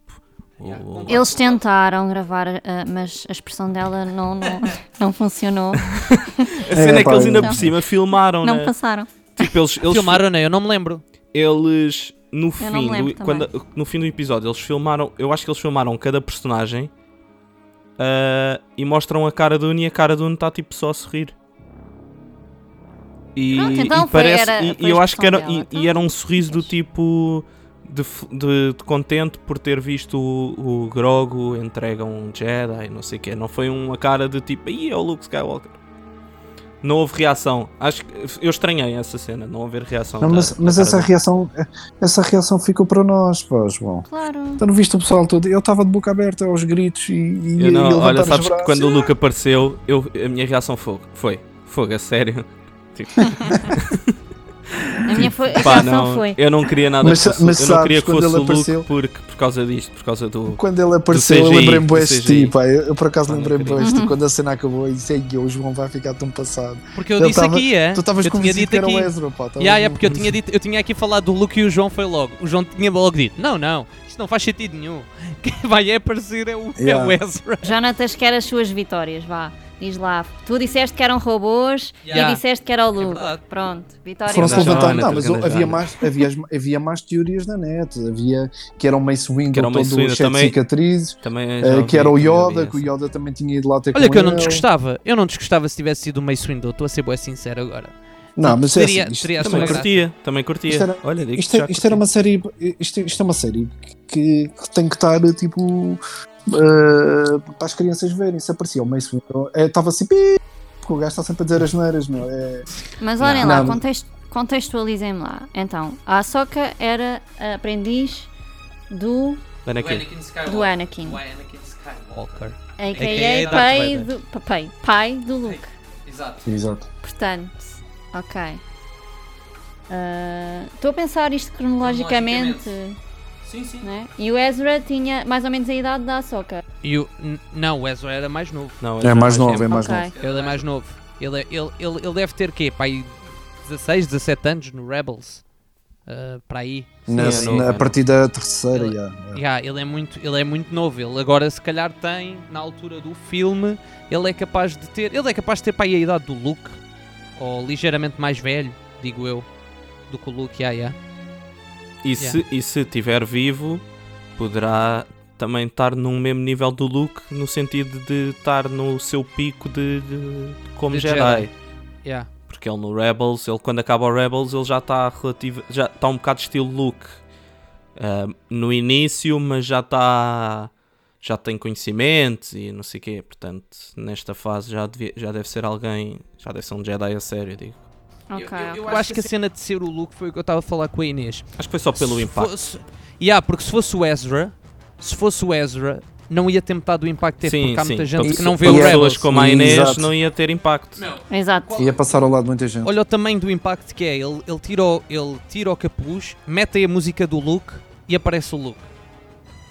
Yeah, o-. Eles tentaram gravar, ah, mas a expressão dela não, não, (laughs) não funcionou. A cena é, que eles ainda por cima filmaram, Não né? passaram. Tipo, eles, eles, Filmaram, né? Eu não me lembro. eles no fim, do, quando, no fim do episódio, eles filmaram, eu acho que eles filmaram cada personagem ah, e mostram a cara do Uni e a cara do Uni está tipo só a sorrir. E, Pronto, então e foi- parece, era- e, foi e a eu acho que era, e, dela, e era um então, sorriso do tipo de, de- de contente por ter visto o, o Grogu entrega um Jedi, não sei o quê. Não foi uma cara de tipo, aí é o Luke Skywalker. Não houve reação. Acho que eu estranhei essa cena, não haver reação. Não, da- mas da mas essa dele. reação, essa reação ficou para nós, pá, João. Claro. Então não viste o pessoal todo? Eu estava de boca aberta aos gritos e, e, Eu não, e olha, sabes que quando o Luke apareceu, eu, a minha reação foi, foi, fogo, a sério. (laughs) Tipo, (laughs) A minha foi, a pá, não, foi. eu não queria nada Mas fosse, mas eu não queria que quando fosse ele o Luke apareceu- porque, por causa disto, por causa do... Quando ele apareceu, eu CGI, lembrei-me do ti, pá. Eu, eu por acaso não lembrei-me de ti Uhum. quando a cena acabou e disse, "Ei, o João vai ficar tão passado. Porque eu Ele disse tava- aqui, é? Tu estavas eu convencido dito que era o aqui. Ezra, pá. estavas Yeah, yeah, porque eu tinha, dito, eu tinha aqui falado do Luke e o João foi logo. O João tinha logo dito: Não, não, isto não faz sentido nenhum. (laughs) Quem vai aparecer é o, é Yeah. o Ezra. Jonatas quer as suas vitórias, vá. Diz lá. Tu disseste que eram robôs Yeah. e disseste que era o Luke. verdade. Pronto, vitória. Foram-se. Jonathan, Não, mas ganda havia mais, havia, havia mais teorias na net. Havia que era o Mace Windu todo cheio de também. cicatrizes. Também eh, já que era o também Yoda, que o. Yoda também tinha ido lá ter Olha com que eu não desgostava. Eu não desgostava se tivesse sido o Mace Windu. Estou a ser bem sincero agora. Não, mas é Teria- assim, isto, teria Também curtia, também curtia. Isto era- Olha, digo isto, é- isto era uma série. Isto, isto é uma série que, que tem que estar tipo. Eh, para as crianças verem. Se aparecia o Mace Windu, estava assim. "Pi", Porque o gajo está sempre a dizer as neiras, meu. É, Mas olhem Não. lá, context- contextualizem-me lá. Então, a Ahsoka era a aprendiz do, Anakin. do Anakin, Walker. a.k.a. Pai do, pa- pai, pai do Luke. Exato. exato. Portanto, ok. Ah, Estou a pensar isto cronologicamente, Sim, sim. né? E o Ezra tinha mais ou menos a idade da Ahsoka. E o, não, o Ezra era mais novo. Não, É mais novo, é mais Ok. novo. Ele é mais novo. Ele, é- ele, ele, ele deve ter quê? Pai 16, 17 anos no Rebels. Ah, para aí. Na- é novo, na- é a partir da terceira, Ele- já, já. Yeah, ele, é muito, ele é muito novo. Ele agora, se calhar, tem, na altura do filme, ele é capaz de ter. Ele é capaz de ter para aí a idade do Luke. Ou ligeiramente mais velho, digo eu. Do que o Luke, yeah, yeah. E se, e se estiver vivo, poderá também estar num mesmo nível do Luke, no sentido de estar no seu pico de, de- como De Jedi. Jedi. Yeah. Porque ele no Rebels, ele quando acaba o Rebels, ele já está relativo, já está um bocado estilo Luke. Ah, no início, mas já está já tem conhecimentos e não sei o quê, portanto, nesta fase já, devia- já deve ser alguém, já deve ser um Jedi a sério, digo. Ok, Eu, ok. acho que a cena de ser o Luke foi o que eu estava a falar com a Inês. Acho que foi só pelo Se impacto. Fosse, yeah, porque se fosse o Ezra, se fosse o Ezra, não ia ter metade do impacto que teve, porque há muita gente para que não vê o é- pessoas Rebels. como a Inês Exato. não ia ter impacto. Exato. Ia passar ao lado de muita gente. Olha o tamanho do impacto que é. Ele, ele, tira, o, ele tira o capuz, mete aí a música do Luke e aparece o Luke.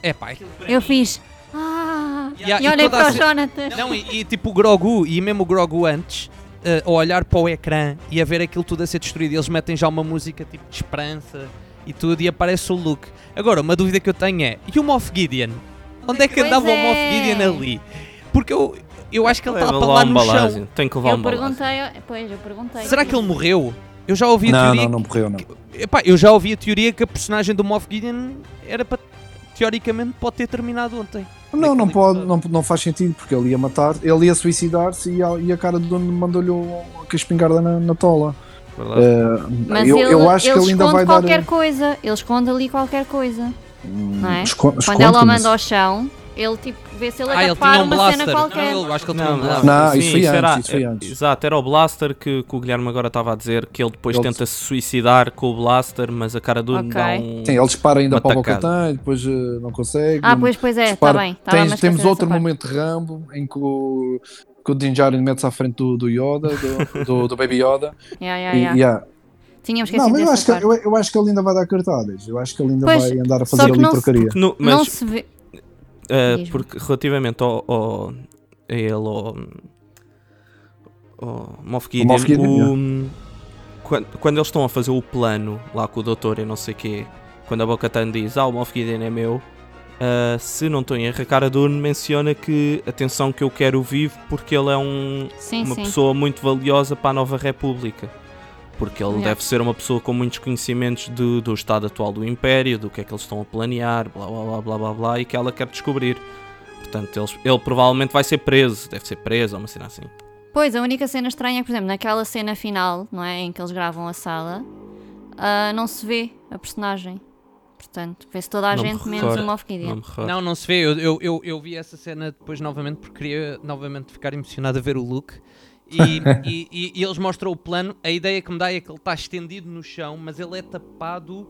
É pá. para Eu fiz. Ah! Yeah, e e olhei para o Jonathan. Não, e, e tipo o Grogu, e mesmo o Grogu antes, a olhar para o ecrã e a ver aquilo tudo a ser destruído, e eles metem já uma música tipo de esperança e tudo, e aparece o Luke. Agora, uma dúvida que eu tenho é: e o Moff Gideon? Onde é que Pois andava o Moff é. Gideon ali? Porque eu, eu acho que ele Leva estava lá lá um no balásio. chão. Tem que levar Eu um perguntei, pois, eu perguntei. Será que ele morreu? Eu já ouvi a Não, teoria. não, não morreu, não. Epá, eu já ouvi a teoria que a personagem do Moff Gideon era para. Teoricamente pode ter terminado ontem. Não, não pode, não, não faz sentido, porque ele ia matar, ele ia suicidar-se e, a- e a cara do dono mandou-lhe a espingarda na, na tola. Eh, Mas eu, ele, eu acho que ele ele ainda esconde vai dar. qualquer coisa. Ele esconde ali qualquer coisa. hum, não é? Quando esconde, ela o manda ao chão, Ele tipo, vê se ele Ah, ele atrapar tinha um uma blaster. cena qualquer. Não, eu acho que ele tinha Não, um não, blaster. Não, sim, isso foi antes, era, isso foi é, antes. Exato, era o Blaster que, que o Guilherme agora estava a dizer que ele depois Ele- tenta se suicidar com o Blaster, mas a cara do Ok. dá um. Sim, ele dispara ainda para o. Bocatã e depois eh, não consegue. Ah, pois, pois é, está bem. A Tens- temos outro momento de Rambo em que o, que o Din Djarin mete-se à frente do, do Yoda, do, do, do Baby Yoda. (laughs) Yeah, yeah, E- yeah. yeah. Tínhamos Não, esquecido mas eu acho, que, eu, eu acho que ele ainda vai dar cartadas. Eu acho que ele ainda Pois, vai andar a fazer ali não se- porcaria. No- mas Não se vê. Uh, porque relativamente ao, ao- a ele, ao, ao Moff Gideon, Moff Gideon, o- quando, quando eles estão a fazer o plano lá com o doutor e não sei o quê, quando a Bo-Katan diz, ah, o Moff Gideon é meu, uh, se não estou em erro, a Cara Dune menciona que, atenção que eu quero vivo porque ele é um, Sim, uma sim. pessoa muito valiosa para a Nova República. Porque ele Yeah. deve ser uma pessoa com muitos conhecimentos do, do estado atual do Império, do que é que eles estão a planear, blá blá blá blá blá, blá e que ela quer descobrir. Portanto, eles- ele provavelmente vai ser preso, deve ser preso ou uma cena assim. Pois, a única cena estranha é que, por exemplo, naquela cena final, não é? Em que eles gravam a sala, ah, não se vê a personagem. Portanto, vê-se toda a Não me gente menos recordo, o Moff Não Gideon. me recordo. Não, não se vê. Eu, eu, eu, eu vi essa cena depois novamente porque queria novamente ficar emocionado a ver o Luke. E, (laughs) e, e- e eles mostram o plano. A ideia que me dá é que ele está estendido no chão, mas ele é tapado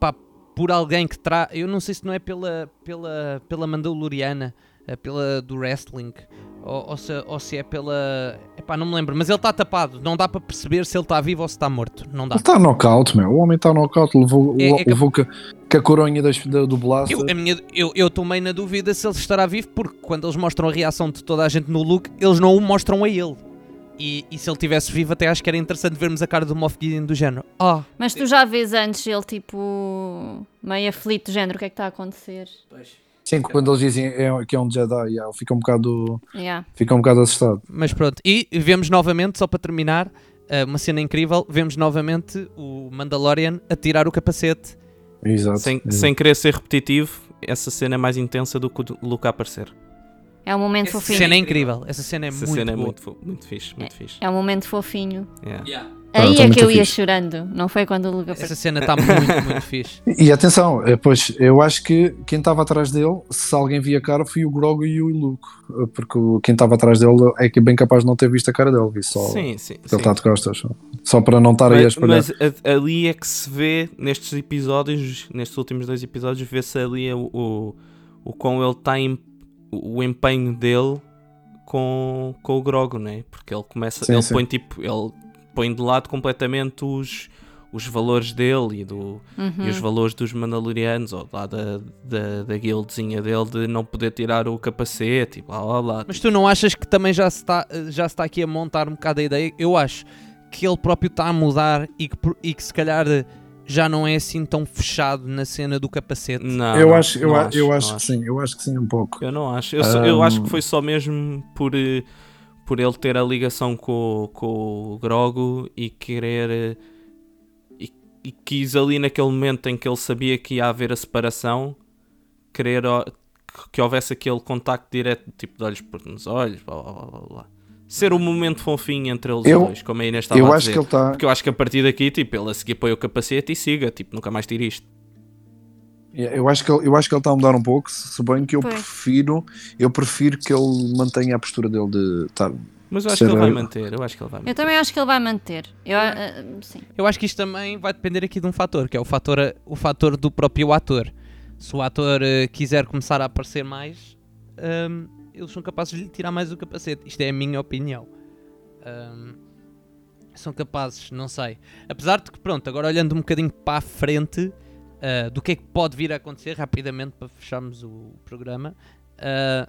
pá, por alguém que traz. Eu não sei se não é pela, pela, pela Mandaloriana, eh, pela do wrestling, ou, ou, se, ou se é pela. Epá, não me lembro, mas ele está tapado. Não dá para perceber se ele está vivo ou se está morto. Não dá. Ele está knockout, meu. O homem está knockout. Levou, É- é que- levou a- com a coronha das, da- do Blaster. Eu, a minha, eu, eu tomei na dúvida se ele estará vivo, porque quando eles mostram a reação de toda a gente no look, eles não o mostram a ele. E, e se ele tivesse vivo, até acho que era interessante vermos a cara do Moff Gideon do género. Ah, Mas tu já vês antes ele, tipo, meio aflito, do género, o que é que está a acontecer? Sim, quando eles dizem é- que é um Jedi, yeah, ele fica um bocado, Yeah. fica um bocado assustado. mas pronto. E vemos novamente, só para terminar, eh, uma cena incrível: vemos novamente o Mandalorian a tirar o capacete. Exato. Sem, exato. sem querer ser repetitivo, essa cena é mais intensa do que o Luke a aparecer. É um momento Essa fofinho. cena é incrível. Essa cena é Essa muito cena é muito, fo- muito fixe, muito fixe. É um momento fofinho. Yeah. Ah, Aí tá é muito que eu ia fixe. chorando, não foi quando o Luca Essa cena está muito, muito fixe. (laughs) E atenção, eh, pois eu acho que quem estava atrás dele, se alguém via a cara, foi o Grogu e o Luke. Eh, Porque quem estava atrás dele é que bem capaz de não ter visto a cara dele, só. Sim, sim. Ele sim. está de costas. só. Para não estar aí a espalhar. mas ali é que se vê, nestes episódios, nestes últimos dois episódios, vê-se ali o, o, o quão ele tem o empenho dele com, com o Grogo, né? Porque ele começa, Sim, ele sim. põe tipo, ele põe de lado completamente os, os valores dele e, do, Uhum. e os valores dos Mandalorianos, ou lá da, da, da guildzinha dele de não poder tirar o capacete e blá blá blá. Mas tu não achas que também já se está, já se está aqui a montar um bocado a ideia? Eu acho que ele próprio está a mudar e que, e que se calhar já não é assim tão fechado na cena do capacete. Não, eu não, acho, eu, não a- eu não acho que sim, eu acho que sim, um pouco. Eu não acho. Eu, só- eu acho que foi só mesmo por, eh, por ele ter a ligação com, o- com o Grogo e querer. eh, E, e quis ali naquele momento em que ele sabia que ia haver a separação, querer que houvesse aquele contacto direto, tipo de olhos por nos olhos, blá blá blá blá. Ser um momento fofinho entre eles Eu- dois, como a Inês estava Eu a acho dizer. que ele está. Porque eu acho que a partir daqui, tipo, ele a seguir põe o capacete e siga, tipo, nunca mais tira isto. Eu acho que ele, eu acho que ele está a mudar um pouco, se bem que eu Pois. prefiro, eu prefiro que ele mantenha a postura dele de estar. Mas eu acho que ele vai manter, eu acho que ele vai manter. Eu também acho que ele vai manter. Eu, ah, sim. Eu acho que isto também vai depender aqui de um fator, que é o fator, o fator do próprio ator. Se o ator eh, quiser começar a aparecer mais, hum, eles são capazes de lhe tirar mais o capacete. Isto é a minha opinião. Hum, são capazes, não sei. Apesar de que, pronto, agora olhando um bocadinho para a frente ah, do que é que pode vir a acontecer, rapidamente para fecharmos o programa, ah,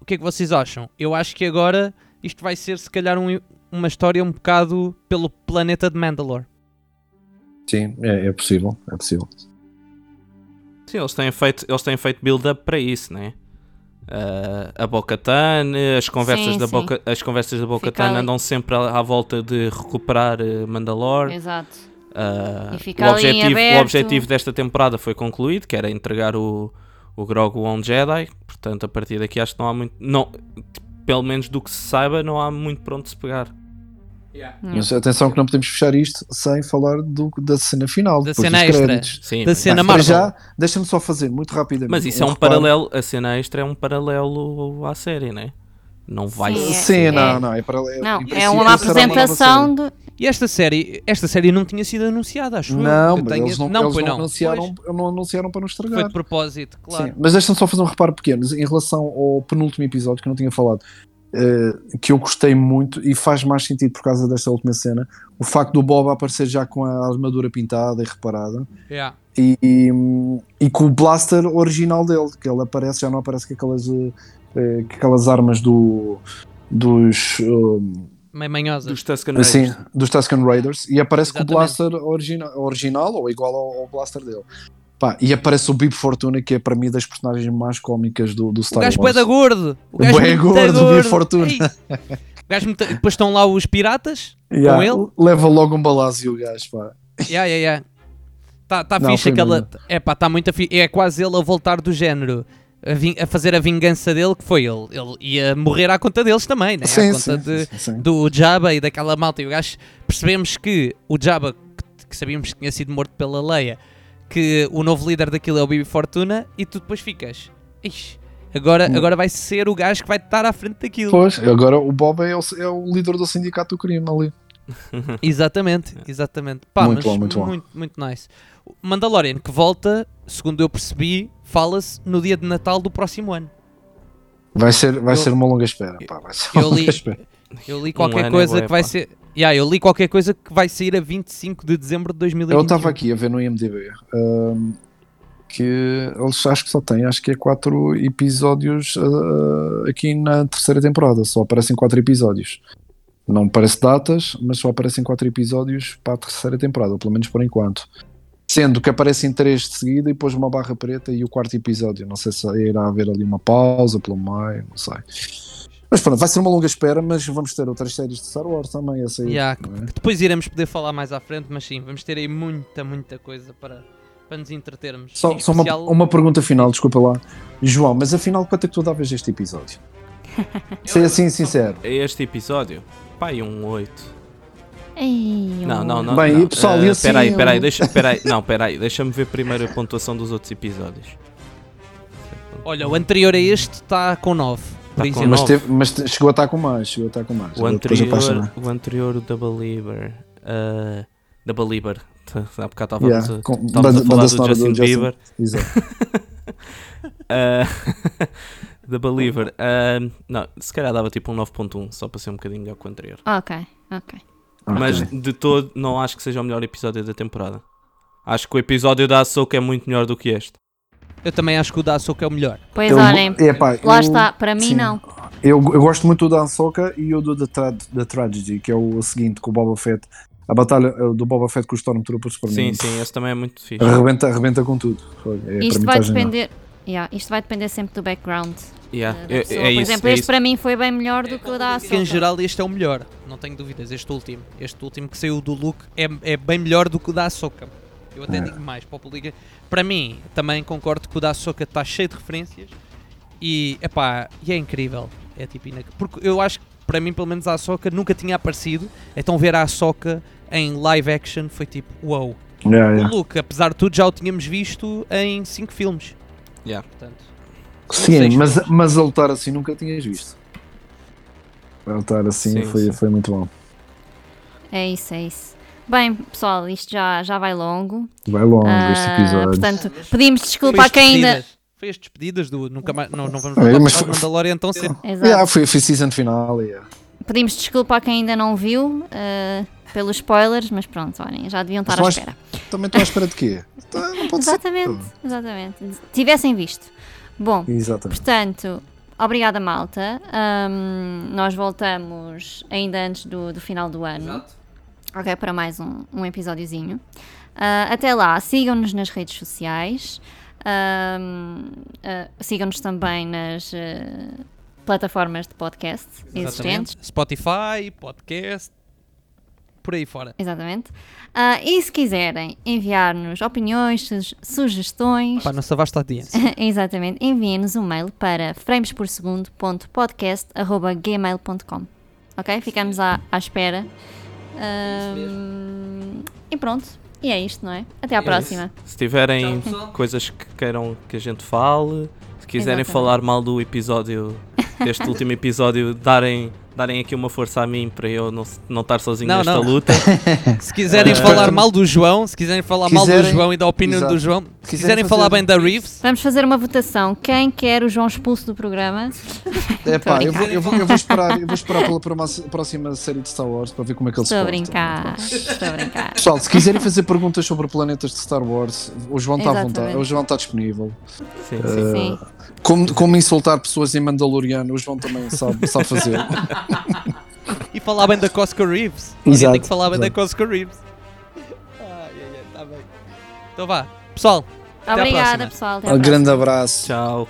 o que é que vocês acham? Eu acho que agora isto vai ser, se calhar, um- uma história um bocado pelo planeta de Mandalore. Sim, é, é possível, é possível. Sim, eles têm feito, eles têm feito build-up para isso, né? Ah, a Bo-Katan, as conversas Sim, da sim. Boca, as conversas da ali. andam sempre à, à volta de recuperar eh, Mandalore. Exato. Fica o, objetivo, o objetivo desta temporada foi concluído, que era entregar o, o Grogu a um Jedi. Portanto, a partir daqui acho que não há muito. Não, pelo menos do que se saiba, não há muito para onde se pegar. Mas atenção que não podemos fechar isto sem falar do, da cena final. Da cena extra. Sim, Da mas- cena Marvel. já, deixa-me só fazer muito rapidamente. mas isso é um reparo. paralelo. A cena extra é um paralelo à série, né? Não vai Sim, ser. Sim, É- não, não, é paralelo. Não, é uma apresentação de. E esta série, esta série não tinha sido anunciada, acho eu. Não, Eu mas tenho- eles não, não, eles foi não não. anunciaram, Pois, não anunciaram para não estragar. foi de propósito, claro. Sim, mas deixa-me só fazer um reparo pequeno em relação ao penúltimo episódio que eu não tinha falado, eh, que eu gostei muito e faz mais sentido por causa desta última cena. O facto do Bob aparecer já com a armadura pintada e reparada Yeah. e, e, e com o blaster original dele, que ele aparece, já não aparece com aquelas, eh, eh, com aquelas armas do, dos. manhosa. Dos Tusken assim, Raiders. dos Tusken Raiders e aparece com o Exatamente. blaster origina original ou igual ao, ao blaster dele. Pá, e aparece o Bib Fortuna, que é para mim das personagens mais cómicas do, do O Star gajo Wars. bué da gordo. O O gajo muito gordo. Bib Fortuna. O gajo muito- Depois estão lá os piratas Yeah, com ele. Leva logo um balaço o gajo, pá. Yeah, yeah, yeah. Tá, tá Não, fixe aquela. mesmo. É pá, tá muito fi... É quase ele a voltar do género. A, vin- a fazer a vingança dele, que foi ele. Ele ia morrer à conta deles também, né? à Sim, conta sim, de, sim, do Jabba e daquela malta. E o gajo percebemos que o Jabba, que sabíamos que tinha sido morto pela Leia, que o novo líder daquilo é o Bibi Fortuna, e tu depois ficas. Ixi, agora, Hum. agora vai ser o gajo que vai estar à frente daquilo. Pois, agora o Bob é o, é o líder do sindicato do crime ali. (laughs) Exatamente, exatamente. Pá, Muito mas bom, muito bom. muito, muito nice. Mandalorian que volta, segundo eu percebi, fala-se no dia de Natal do próximo ano. Vai ser, vai Eu- ser uma longa espera. Pá, vai ser eu uma longa li- espera. Eu li Um qualquer ano é coisa que vai pá. ser. Yeah, eu li qualquer coisa que vai sair a 25 de dezembro de 2021. Eu estava aqui a ver no IMDB ahm, que eles acho que só têm, acho que é quatro episódios ah, aqui na terceira temporada, só aparecem quatro episódios. Não parece datas, mas só aparecem quatro episódios para a terceira temporada, pelo menos por enquanto. Sendo que aparecem três de seguida e depois uma barra preta e o quarto episódio. Não sei se irá haver ali uma pausa pelo meio, não sei. Mas pronto, vai ser uma longa espera, mas vamos ter outras séries de Star Wars também a sair. Yeah, é? depois iremos poder falar mais à frente, mas sim, vamos ter aí muita, muita coisa para, para nos entretermos. Só, só uma, especial- uma pergunta final, desculpa lá. João, mas afinal quanto é que tu davas este episódio? (laughs) Sei assim sincero. É este episódio? Pai, um 8. Ei, Não, não, não. Bem, não. pessoal, e assim, Peraí, peraí, eu- deixa, peraí, não, peraí, deixa-me ver primeiro a pontuação dos outros episódios. Olha, o anterior a este está com 9. Por Tá. Mas, teve- mas chegou a estar com mais, chegou a estar com mais. O anterior, o anterior, o The Believer. Uh, The Believer. T- Há bocado estávamos Yeah, a, com- estávamos banda- a falar banda do Justin, do Justin. Bieber. Exato. (laughs) Uh, The Believer. Uh, não, se calhar dava tipo um 9.1, só para ser um bocadinho melhor que o anterior. Ok, ok. Mas Ok. de todo, não acho que seja o melhor episódio da temporada. Acho que o episódio da Ahsoka é muito melhor do que este. Eu também acho que o da Ahsoka é o melhor. Pois Eu- olhem, epá, lá eu- está, para mim sim. não. Eu, eu gosto muito do da Ahsoka e o do The, Tra The Tragedy, que é o seguinte, com o Boba Fett. A batalha eh, do Boba Fett com os Stormtroopers, para Sim, mim, sim, esse também é muito fixe. arrebenta, arrebenta com tudo. É, Isto vai depender. Yeah, isto vai depender sempre do background Yeah, da é, pessoa. é Por isso, exemplo, é este isso. para mim foi bem melhor do que o da Que em Ahsoka. geral este é o melhor, não tenho dúvidas. Este último, este último que saiu do Luke é, é bem melhor do que o da Ahsoka. Eu até É. digo mais, para o público. Para mim, também concordo que o da Ahsoka está cheio de referências e, epá, e é incrível. É tipo, porque eu acho que para mim, pelo menos, a Ahsoka nunca tinha aparecido. Então ver a Ahsoka em live action foi tipo, wow. Yeah, O yeah. Luke, apesar de tudo, já o tínhamos visto em 5 filmes. Yeah. Portanto, Sim, mas, mas a lutar assim nunca tinhas visto. A lutar assim Sim, foi, sim. foi muito bom. É isso, é isso. Bem, pessoal, isto já, já vai longo. Vai longo este Ah, episódio. portanto, pedimos desculpa a quem ainda. Foi as despedidas do. Nunca mais, não, não vamos É, voltar mas falar Mandalorian tão cedo. Exato. Yeah, foi, foi season final. Yeah. Pedimos desculpa a quem ainda não viu uh, pelos spoilers, mas pronto, olhem, já deviam estar à Mas espera. Também estou à espera de quê? Tá, Não pode ser. Exatamente, exatamente. Tivessem visto. Bom, Exatamente. portanto, obrigada malta. Ahm, nós voltamos ainda antes do, do final do ano. Ok, para mais um, um episódiozinho. Ah, até lá, sigam-nos nas redes sociais. Ahm, ah, sigam-nos também nas ah, plataformas de podcast existentes. Exatamente. Spotify, podcast, por aí fora. Exatamente. Ah, e se quiserem enviar-nos opiniões, su- sugestões, Pá, nossa vasta audiência. (laughs) exatamente, enviem-nos um mail para framesporsegundo.podcast.gmail.com Ok? Ficamos à, à espera Ahm, e pronto. E é isto, não é? Até à É próxima. isso. Se tiverem Tchau, coisas que queiram que a gente fale, se quiserem Exatamente. falar mal do episódio, deste último episódio, darem, darem aqui uma força a mim para eu não, não estar sozinho Não, nesta não. luta. (laughs) Se quiserem Eh, (laughs) falar mal do João, se quiserem falar mal do Quiserem- João e da opinião Exato. do João, se Quiserem quiserem falar bem da Reeves, Vamos fazer uma votação. Quem quer o João expulso do programa? É pá, a eu vou, eu, vou, eu vou esperar, eu vou esperar pela próxima série de Star Wars para ver como é que eles Estou a se portam. brincar. Estou a brincar. Pessoal, se quiserem fazer perguntas sobre planetas de Star Wars, o João está à vontade, o João está disponível. Sim, Eh, sim. Sim. Como, como insultar pessoas em Mandaloriano, o João também sabe, sabe fazer. (laughs) e falar bem da Cosca Reeves. Exato, tem que falar bem da. Cosca Reeves. (laughs) Ai, ai, ai, tá bem. Então vá, pessoal. Até à Obrigada, pessoal. Até à Um grande próxima. abraço. Tchau.